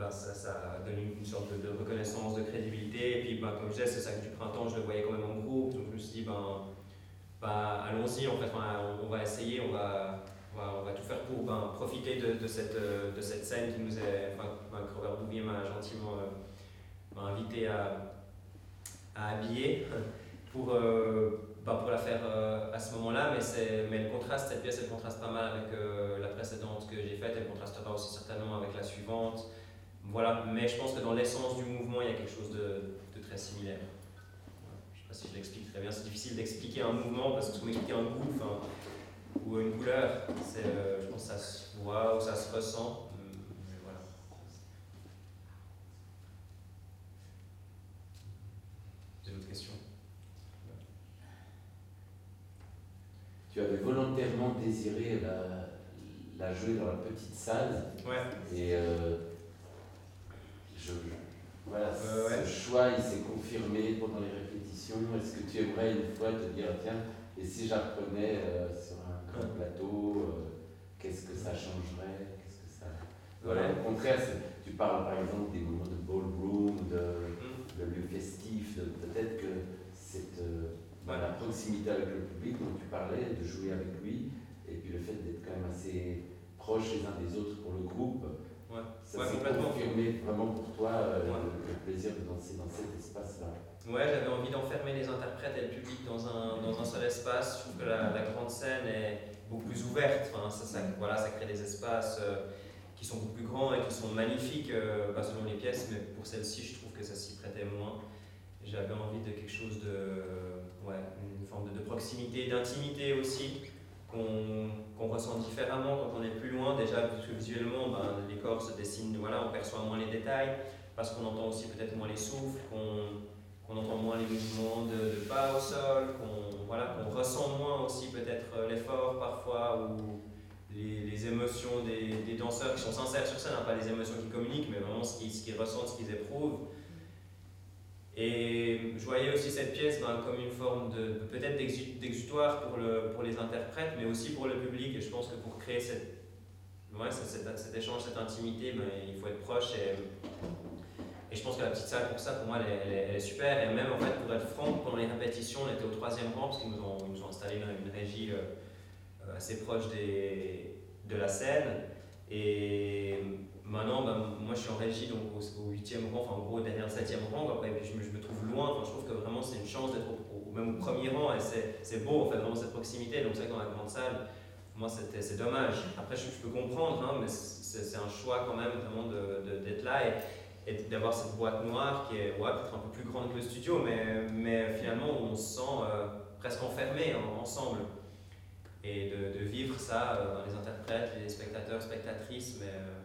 bah, ça, ça, donne une, sorte de, reconnaissance, de crédibilité. Et puis, bah, comme je disais, c'est ça que du printemps, je le voyais quand même en groupe, donc je me suis dit, ben, bah, allons-y, en fait, on, va essayer, on va, on va, tout faire pour ben, profiter de, de, cette, de cette scène qui nous est, enfin, que Robert Bouvier m'a gentiment invité à, à habiller pour, euh, bah, pour la faire euh, à ce moment-là, mais, mais contraste, cette pièce, elle contraste pas mal avec euh, la précédente que j'ai faite, elle contrastera aussi certainement avec la suivante. Voilà, mais je pense que dans l'essence du mouvement, il y a quelque chose de, de très similaire. Je ne sais pas si je l'explique très bien, c'est difficile d'expliquer un mouvement parce que m'expliquez un goût ou une couleur, je pense que ça se voit ou ça se ressent. tu avais volontairement désiré la, la, jouer dans la petite salle. Ouais. Et euh, voilà, ce choix, il s'est confirmé pendant les répétitions. Est-ce que tu aimerais une fois te dire, tiens, et si j'apprenais euh, sur un grand plateau, euh, qu'est-ce que ça changerait? Qu'est-ce que ça... Voilà, au contraire, tu parles par exemple des moments de ballroom, de, mm. de lieu festif, peut-être que cette la proximité avec le public dont tu parlais, de jouer avec lui, et puis le fait d'être quand même assez proche les uns des autres pour le groupe, ouais. ça s'est confirmé vraiment pour toi euh, le, plaisir de danser dans cet espace-là. Ouais, j'avais envie d'enfermer les interprètes et le public dans un, dans un seul espace. Je trouve que la, grande scène est beaucoup plus ouverte. Enfin, ça, ça, voilà, ça crée des espaces euh, qui sont beaucoup plus grands et qui sont magnifiques, euh, pas selon les pièces, mais pour celle-ci, je trouve que ça s'y prêtait moins. J'avais envie de quelque chose de ouais, une forme de, proximité, d'intimité aussi, qu'on ressent différemment quand on est plus loin. Déjà, visuellement, ben, les corps se dessinent, voilà, on perçoit moins les détails, parce qu'on entend aussi peut-être moins les souffles, qu'on entend moins les mouvements de, pas au sol, qu'on voilà, ressent moins aussi peut-être l'effort parfois, ou les, les émotions des, des, danseurs qui sont sincères sur scène, hein, pas les émotions qu'ils communiquent, mais vraiment ce qu'ils ressentent, ce qu'ils éprouvent. Et je voyais aussi cette pièce ben, comme une forme de, peut-être d'exutoire pour, le, pour les interprètes, mais aussi pour le public. Et je pense que pour créer cette, ouais, cet, cet, échange, cette intimité, ben, il faut être proche. Et, et, je pense que la petite salle, pour ça, pour moi, elle, est super. Et même, en fait, pour être franc, pendant les répétitions, on était au troisième rang, parce qu'ils nous ont, nous ont installé une, une régie euh, assez proche des, de la scène. Maintenant, ben, moi je suis en régie donc au, 8e rang, enfin en gros derrière le 7e rang, après je me, je me trouve loin, enfin, je trouve que vraiment c'est une chance d'être au, même au premier rang et c'est beau en fait, vraiment cette proximité. Donc c'est vrai dans la grande salle, moi c'est dommage. Après je, peux comprendre, hein, mais c'est un choix quand même vraiment d'être de, là et, et d'avoir cette boîte noire qui est ouais, peut-être un peu plus grande que le studio, mais, mais finalement on se sent euh, presque enfermé ensemble. Et de, vivre ça euh, les interprètes, les spectateurs, spectatrices, mais. Euh,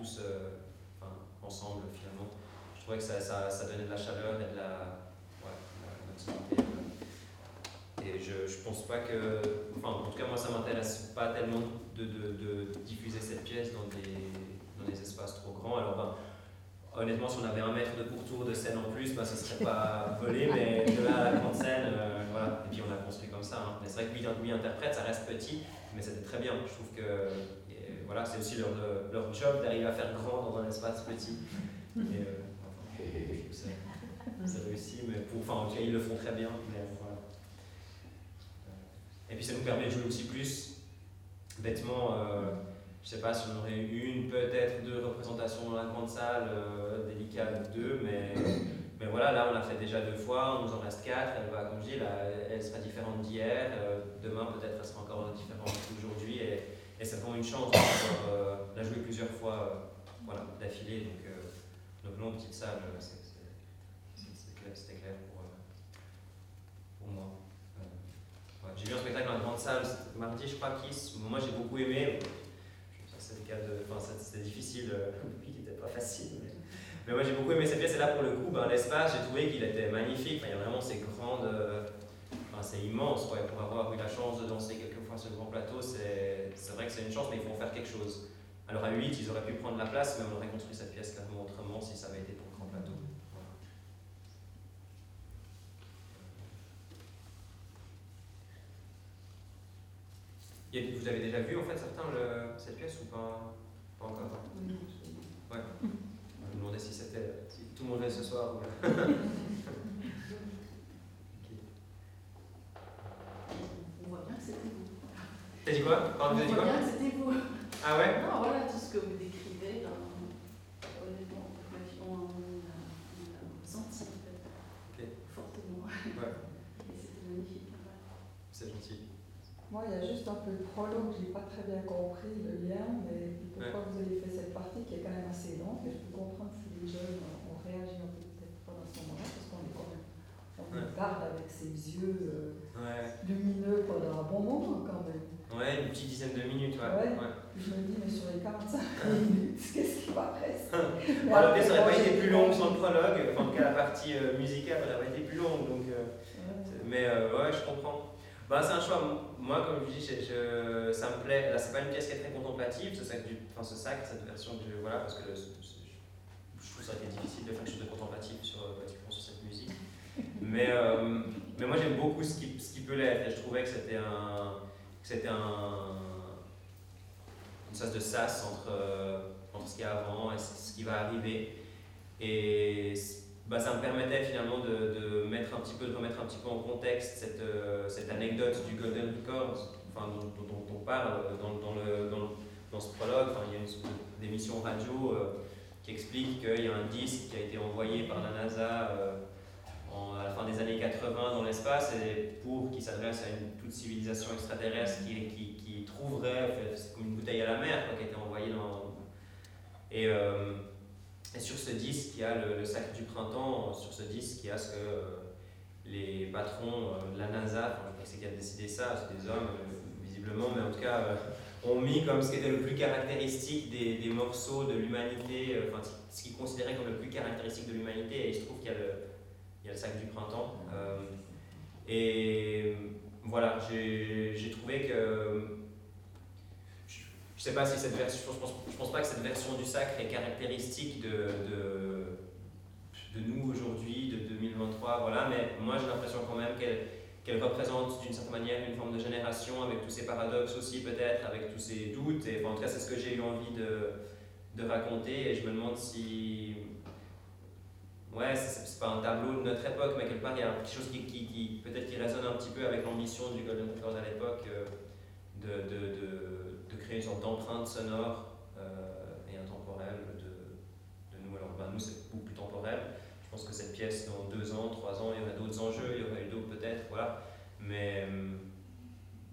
tous euh, ensemble finalement. Je trouvais que ça, ça, ça, donnait de la chaleur et de la, ouais, de Et je, je pense pas que. Enfin, en tout cas, moi, ça m'intéresse pas tellement de, de, de, diffuser cette pièce dans des, dans des espaces trop grands. Alors, ben, honnêtement, si on avait un mètre de pourtour de scène en plus, ben, ce serait pas volé, mais de là à la grande scène, euh, voilà. Et puis on a construit comme ça. Hein. Mais c'est vrai que lui, lui interprète, ça reste petit, mais c'était très bien. Je trouve que voilà, c'est aussi leur, leur job d'arriver à faire grand dans un espace petit. Et, euh, ça, réussit, mais pour, enfin, ils le font très bien. Voilà. Et puis ça nous permet de jouer aussi plus bêtement. Euh, je sais pas si on aurait une, peut-être deux représentations dans la grande salle, euh, délicate deux, mais, mais voilà, là on l'a fait déjà deux fois, on nous en reste quatre, elle va, comme je dis, là, elle sera différente d'hier, euh, demain peut-être elle sera encore différente d'aujourd'hui, et c'est vraiment une chance pouvoir euh, la jouer plusieurs fois euh, voilà, d'affilée. Donc, euh, donc non, petite salle, c'était clair, pour, pour moi. j'ai vu un spectacle dans la grande salle mardi, je crois, Kiss. Moi, j'ai beaucoup aimé. C'était difficile, le public n'était pas facile. Mais, moi, j'ai beaucoup aimé cette pièce. Et là, pour le coup, ben, l'espace, j'ai trouvé qu'il était magnifique. il y a vraiment ces grandes. C'est immense pour avoir eu la chance de danser point sur le grand plateau, c'est vrai que c'est une chance, mais il faut faire quelque chose. Alors à 8, ils auraient pu prendre la place, mais on aurait construit cette pièce carrément autrement si ça avait été pour le grand plateau. Vous avez déjà vu en fait certains cette pièce ou pas, pas encore? Hein? ouais. Je me demandais si c'était tout le monde est ce soir. T'as dit quoi On voit bien que c'était vous. Ah ouais Non, voilà tout ce que vous décrivez. Ben, honnêtement, on l'a senti en fait. Ok. Fortement. Ouais, Et c'était magnifique. ouais. c'est gentil. Moi, il y a juste un peu le prologue, je n'ai pas très bien compris le lien, mais pourquoi vous avez fait cette partie qui est quand même assez longue, et je peux comprendre si les jeunes ont réagi un peu peut-être pas dans ce moment-là, parce qu'on est quand même, on Ouais. regarde avec ses yeux euh, Ouais. lumineux pendant un bon moment quand même. Ouais, une petite dizaine de minutes, ouais. Ouais. ouais. Je me dis, mais sur les 45 minutes, qu'est-ce qui va rester? Bon, la après, pièce n'aurait moi, pas été plus longue sans le prologue, enfin, en tout cas la partie euh, musicale n'aurait pas été plus longue, donc. euh, Ouais. Mais euh, ouais, je comprends. Bah, c'est un choix. Moi, comme je dis, je, je- ça me plaît. Là, c'est pas une pièce qui est très contemplative, ce sac, du, enfin, ce sac cette version je. Voilà, parce que le- ce- ce- je trouve ça a été difficile de faire quelque chose de contemplatif sur, euh, sur cette musique. Mais, euh, mais moi, j'aime beaucoup ce qui, ce qui peut l'être. Et je trouvais que c'était un. C'était un. une sorte de sas entre, euh, entre ce qu'il y a avant et ce qui va arriver. Et bah, ça me permettait finalement de, de mettre un petit peu, de remettre un petit peu en contexte cette, euh, cette anecdote du Golden Records, enfin, dont, on parle dans, dans le, dans, dans ce prologue. Enfin, il y a une sorte de- d'émission radio euh, qui explique qu'il y a un disque qui a été envoyé par la NASA à la fin des années 80 dans l'espace et pour qui s'adresse à une toute civilisation extraterrestre qui, qui, trouverait, comme une bouteille à la mer qui a été envoyée dans. Et, euh, et sur ce disque, il y a le, le sac du printemps. Sur ce disque, il y a ce que euh, les patrons euh, de la NASA, enfin, je sais qui a décidé ça, c'est des hommes visiblement, mais en tout cas, ont mis comme ce qui était le plus caractéristique des, des morceaux de l'humanité, enfin ce qu'ils considéraient comme le plus caractéristique de l'humanité. Et il se trouve qu'il y a le, il y a le sac du printemps. Euh, et voilà, j'ai trouvé que. Je sais pas si cette version. Je pense, pense pas que cette version du sac est caractéristique de, de, de nous aujourd'hui, de 2023, voilà, mais moi j'ai l'impression quand même qu'elle représente d'une certaine manière une forme de génération avec tous ses paradoxes aussi peut-être, avec tous ses doutes, et en tout cas c'est ce que j'ai eu envie de, de raconter, et je me demande si... Ouais, c'est pas un tableau de notre époque, mais quelque part il y a quelque chose qui, qui, peut-être qui résonne un petit peu avec l'ambition du Golden Record à l'époque, euh, de, de, de, de créer une sorte d'empreinte sonore euh, et intemporelle de, nous. Alors ben, nous c'est beaucoup plus temporel, je pense que cette pièce, dans deux ans, trois ans, il y aura d'autres enjeux, il y aura eu d'autres peut-être, voilà. Mais, euh,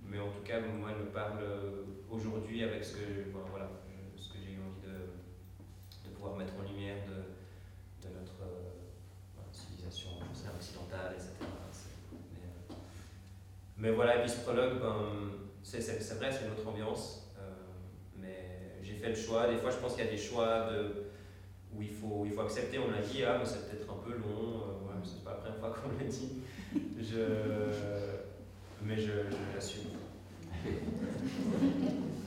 mais en tout cas, moi, elle me parle aujourd'hui avec ce que, ben, voilà, ce que j'ai eu envie de, pouvoir mettre en lumière notre euh, voilà, civilisation je sais, occidentale, etc. Mais, euh, mais voilà, et puis ce prologue, ben, c'est vrai, c'est une autre ambiance. euh, mais j'ai fait le choix, des fois je pense qu'il y a des choix de où il faut, il faut accepter, on l'a dit, ah, mais c'est peut-être un peu long, ouais, c'est pas la première fois qu'on l'a dit. Je, mais je, je l'assume.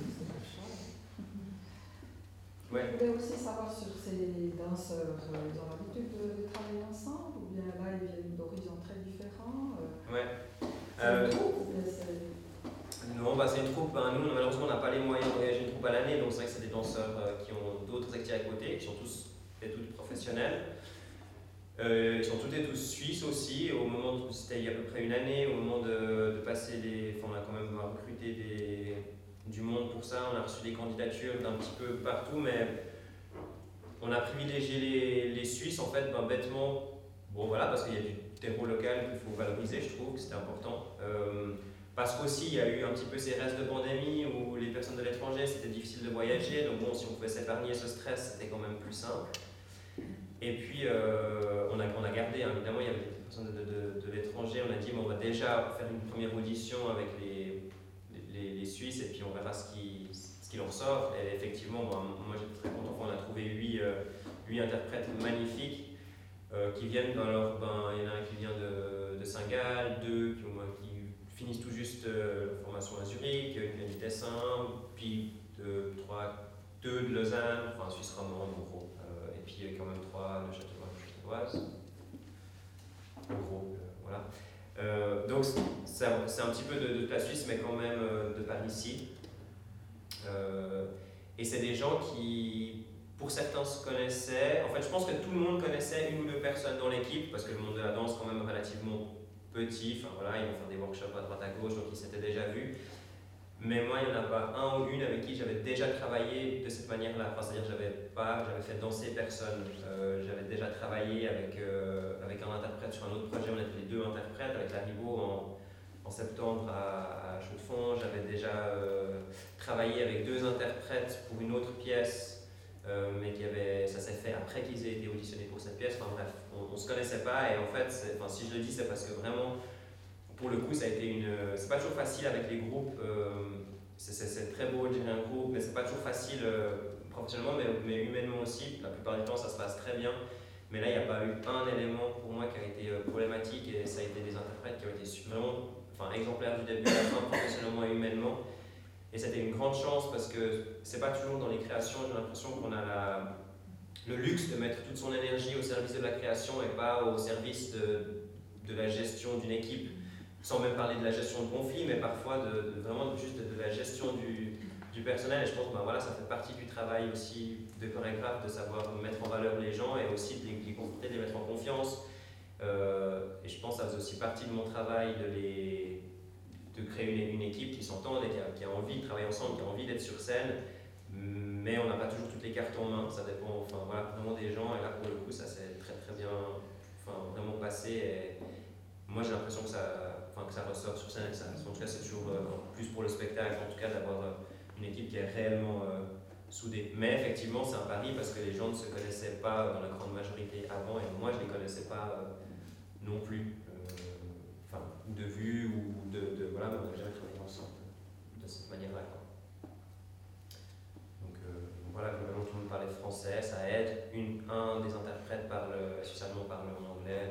Ouais. Je voulais aussi savoir sur ces danseurs, euh, ils ont l'habitude de travailler ensemble ou bien là ils viennent d'horizons très différents euh, Ouais. c'est Euh, une Non, bah, c'est une troupe. Ben, nous, malheureusement, on n'a pas les moyens d'engager une troupe à l'année, donc c'est vrai que c'est des danseurs euh, qui ont d'autres activités à côté, qui sont tous et toutes professionnels. Euh, ils sont toutes et tous suisses aussi. Au moment, c'était il y a à peu près une année, au moment de, de passer les. Enfin, on a quand même recruté des, du monde pour ça. On a reçu des candidatures d'un petit peu partout, mais on a privilégié les, les Suisses en fait, ben, bêtement. Bon, voilà, parce qu'il y a du terreau local qu'il faut valoriser, je trouve que c'était important. Euh, parce qu'aussi, il y a eu un petit peu ces restes de pandémie où les personnes de l'étranger, c'était difficile de voyager. Donc, bon, si on pouvait s'épargner ce stress, c'était quand même plus simple. Et puis, euh, on, a, on a gardé, hein, évidemment, il y avait des personnes de, de- de l'étranger. On a dit, bon, on va déjà faire une première audition avec les, les, Suisses et puis on verra ce qui, ce qui en sort. Et effectivement, moi, moi j'étais très content. Enfin, on a trouvé huit, euh, huit interprètes magnifiques euh, qui viennent. Alors, ben, il y en a un qui vient de, de Saint-Gall, deux qui, ont- qui finissent tout juste euh, formation à Zurich, qui vient du Tessin, puis deux, trois, deux de Lausanne, enfin Suisse romande en gros. Euh, et puis quand même trois de Châteauroux, Châteauroise. En gros, voilà. Euh, donc c'est un, petit peu de, de, la Suisse, mais quand même euh, de par ici. Euh, et c'est des gens qui, pour certains, se connaissaient. En fait, je pense que tout le monde connaissait une ou deux personnes dans l'équipe, parce que le monde de la danse, quand même, relativement petit. Enfin voilà, ils vont faire des workshops à droite à gauche, donc ils s'étaient déjà vus. Mais moi, il n'y en a pas un ou une avec qui j'avais déjà travaillé de cette manière-là. Enfin, c'est-à-dire j'avais pas, j'avais fait danser personne. Euh, j'avais déjà travaillé avec, euh, avec un interprète sur un autre projet. On était les deux interprètes avec la Ribo en, en septembre à, à Chaux de Fonds. J'avais déjà euh, travaillé avec deux interprètes pour une autre pièce, mais qui avait, ça s'est fait après qu'ils aient été auditionnés pour cette pièce. Enfin bref, on ne se connaissait pas. Et en fait, enfin, si je le dis, c'est parce que vraiment pour le coup, ça a été une. C'est pas toujours facile avec les groupes. Euh, c'est très beau de gérer un groupe, mais c'est pas toujours facile euh, professionnellement, mais, mais, humainement aussi. La plupart du temps, ça se passe très bien. Mais là, il n'y a pas eu un élément pour moi qui a été euh, problématique et ça a été des interprètes qui ont été vraiment enfin, exemplaires du début à la fin, professionnellement et humainement. Et c'était une grande chance parce que c'est pas toujours dans les créations, j'ai l'impression qu'on a la, le luxe de mettre toute son énergie au service de la création et pas au service de, de la gestion d'une équipe sans même parler de la gestion de conflits, mais parfois de, vraiment juste de, la gestion du, du, personnel. Et je pense que ben voilà, ça fait partie du travail aussi de chorégraphe, de savoir mettre en valeur les gens et aussi de les, confronter, de les mettre en confiance. Euh, et je pense que ça faisait aussi partie de mon travail de, les, de créer une, une équipe qui s'entende et qui a, qui a, envie de travailler ensemble, qui a envie d'être sur scène. Mais on n'a pas toujours toutes les cartes en main, ça dépend enfin, voilà, vraiment des gens. Et là, pour le coup, ça s'est très très bien enfin, vraiment passé. Moi, j'ai l'impression que ça, que ça ressort sur scène. En tout cas, c'est toujours euh, plus pour le spectacle, en tout cas, d'avoir euh, une équipe qui est réellement euh, soudée. Mais effectivement, c'est un pari parce que les gens ne se connaissaient pas dans la grande majorité avant, et moi, je ne les connaissais pas non plus. Enfin, de vue ou de. de voilà, mais on n'a jamais travaillé ensemble de cette manière-là. Donc voilà, globalement, tout le monde parlait français, ça aide. Une, un des interprètes parle, spécialement parle en anglais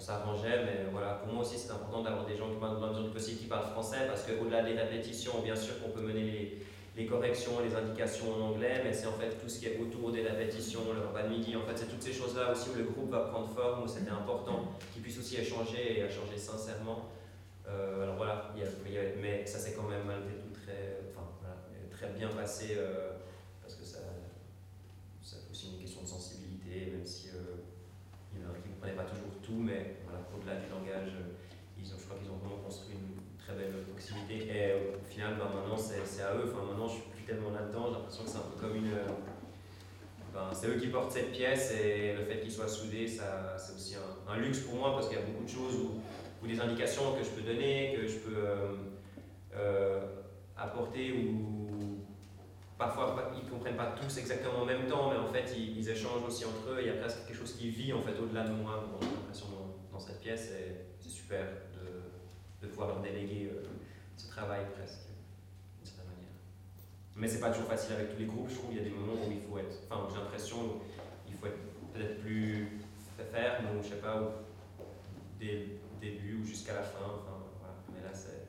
on s'arrangeait, mais voilà, pour moi aussi c'est important d'avoir des gens qui, dans la mesure possible qui parlent français, parce qu'au-delà des répétitions, bien sûr qu'on peut mener les, les, corrections, les indications en anglais, mais c'est en fait tout ce qui est autour des répétitions, le repas de midi, en fait c'est toutes ces choses-là aussi où le groupe va prendre forme, où c'était important qu'ils puissent aussi échanger et échanger sincèrement. Euh, alors voilà, y a, mais ça s'est quand même malgré tout très, enfin, voilà, très bien passé, euh, parce que ça, c'est aussi une question de sensibilité, même si euh, il y en a qui ne comprenaient pas toujours mais voilà, au-delà du langage, euh, ils ont, je crois qu'ils ont vraiment construit une très belle proximité. Et au final, ben, maintenant, c'est à eux. Enfin, maintenant, je suis plus tellement là-dedans. J'ai l'impression que c'est un peu comme une. Euh, ben, c'est eux qui portent cette pièce et le fait qu'ils soient soudés, c'est aussi un, luxe pour moi parce qu'il y a beaucoup de choses ou, des indications que je peux donner, que je peux euh, euh, apporter ou parfois ils ne comprennent pas tous exactement en même temps, mais en fait ils, échangent aussi entre eux. Il y a presque quelque chose qui vit en fait au-delà de moi, j'ai l'impression dans, cette pièce, c'est super de, de, pouvoir leur déléguer euh, ce travail presque, d'une certaine manière. Mais c'est pas toujours facile avec tous les groupes, je trouve qu'il y a des moments où il faut être, enfin j'ai l'impression qu'il faut être peut-être plus ferme, ou je sais pas, dès le début ou jusqu'à la fin, enfin voilà. Mais là c'est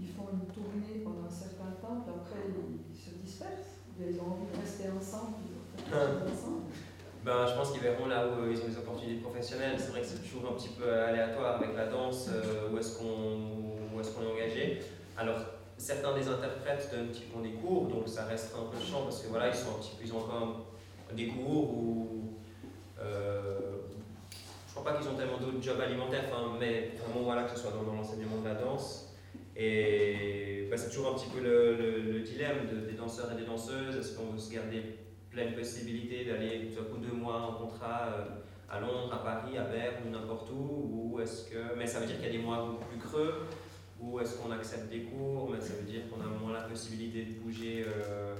ils font une tournée pendant un certain temps, puis après ils se dispersent. Ils ont envie de rester ensemble, ensemble. Ben, je pense qu'ils verront là où ils ont des opportunités professionnelles. C'est vrai que c'est toujours un petit peu aléatoire avec la danse, euh, où est-ce qu'on est, est engagé. Alors, certains des interprètes donnent typiquement des cours, donc ça reste un peu chiant parce que voilà, ils, sont un petit peu, ils ont encore des cours où. Euh, je crois pas qu'ils ont tellement d'autres jobs alimentaires, mais vraiment voilà, que ce soit dans, dans l'enseignement de la danse. Et bah, c'est toujours un petit peu le, le, dilemme des danseurs et des danseuses. Est-ce qu'on veut se garder pleine possibilité d'aller tout à coup deux mois en contrat euh, à Londres, à Paris, à Berne ou n'importe où? Ou est-ce que... Mais ça veut dire qu'il y a des mois beaucoup plus creux. Ou est-ce qu'on accepte des cours Mais ça veut dire qu'on a moins la possibilité de bouger. Euh,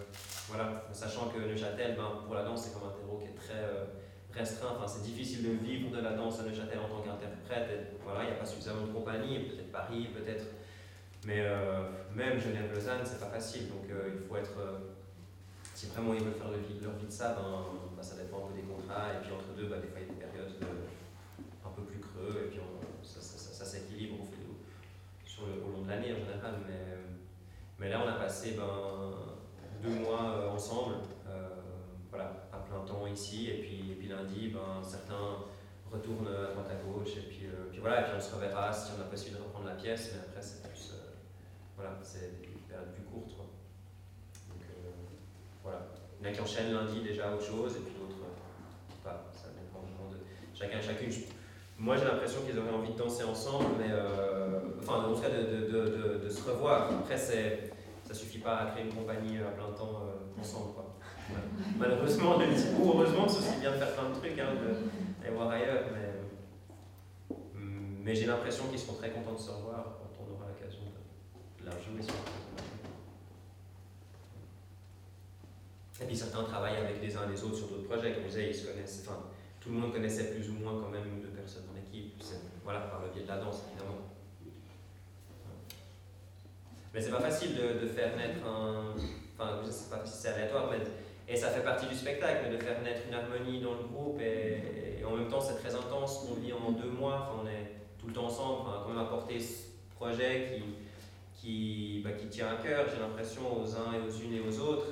voilà, sachant que Neuchâtel, ben, pour la danse, c'est comme un terreau qui est très euh, restreint. Enfin, c'est difficile de vivre de la danse à Neuchâtel en tant qu'interprète. Voilà, il n'y a pas suffisamment de compagnie. Peut-être Paris, peut-être mais euh, même Genève-Lausanne, c'est pas facile. Donc euh, il faut être. Euh, si vraiment ils veulent faire leur vie, de ça, ben, ben, ça dépend un peu des contrats. Et puis entre deux, ben, des fois il y a des périodes un peu plus creux. Et puis ça, s'équilibre au, sur le, au long de l'année en général. Mais, mais là, on a passé ben, deux mois ensemble, voilà, à plein temps ici, et puis, et puis lundi, ben, certains retournent à droite à gauche, et puis, euh, puis voilà, et puis on se reverra si on a possible de reprendre la pièce, mais après c'est voilà, c'est des périodes plus courtes. Quoi. Donc euh, voilà, il y en a qui enchaînent lundi déjà autre chose, et puis d'autres pas, ça dépend vraiment de chacun, chacune. Moi j'ai l'impression qu'ils auraient envie de danser ensemble, mais enfin en tout cas de, de, de, de se revoir. Après c'est ça suffit pas à créer une compagnie à plein temps ensemble. Quoi. Malheureusement, ou heureusement, c'est aussi bien de faire plein de trucs, hein, d'aller voir ailleurs, mais, mais j'ai l'impression qu'ils seront très contents de se revoir Et puis certains travaillent avec les uns les autres sur d'autres projets, comme vous savez, ils se connaissent, enfin, tout le monde connaissait plus ou moins quand même deux personnes en équipe, voilà, par le biais de la danse évidemment. Mais c'est pas facile de, de, faire naître un. Enfin, je sais pas c'est aléatoire, mais et ça fait partie du spectacle, de faire naître une harmonie dans le groupe. Et, en même temps, c'est très intense. On vit en deux mois, on est tout le temps ensemble. Enfin, quand même apporter ce projet qui, qui, bah, qui tient à cœur, j'ai l'impression, aux uns et aux unes et aux autres.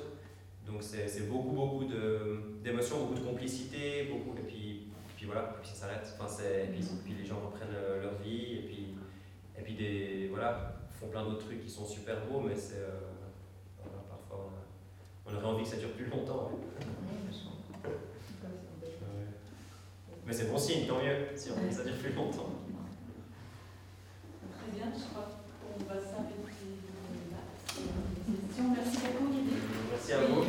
Donc c'est beaucoup, beaucoup d'émotions, beaucoup de complicité, beaucoup, et puis, puis voilà, et puis ça s'arrête. Enfin, et puis, puis, les gens reprennent euh, leur vie, et puis, et puis des, voilà, font plein d'autres trucs qui sont super beaux, mais c'est. Euh, on aurait envie que ça dure plus longtemps. Mais c'est bon signe, tant mieux, si on, ça dure plus longtemps on va Merci à vous.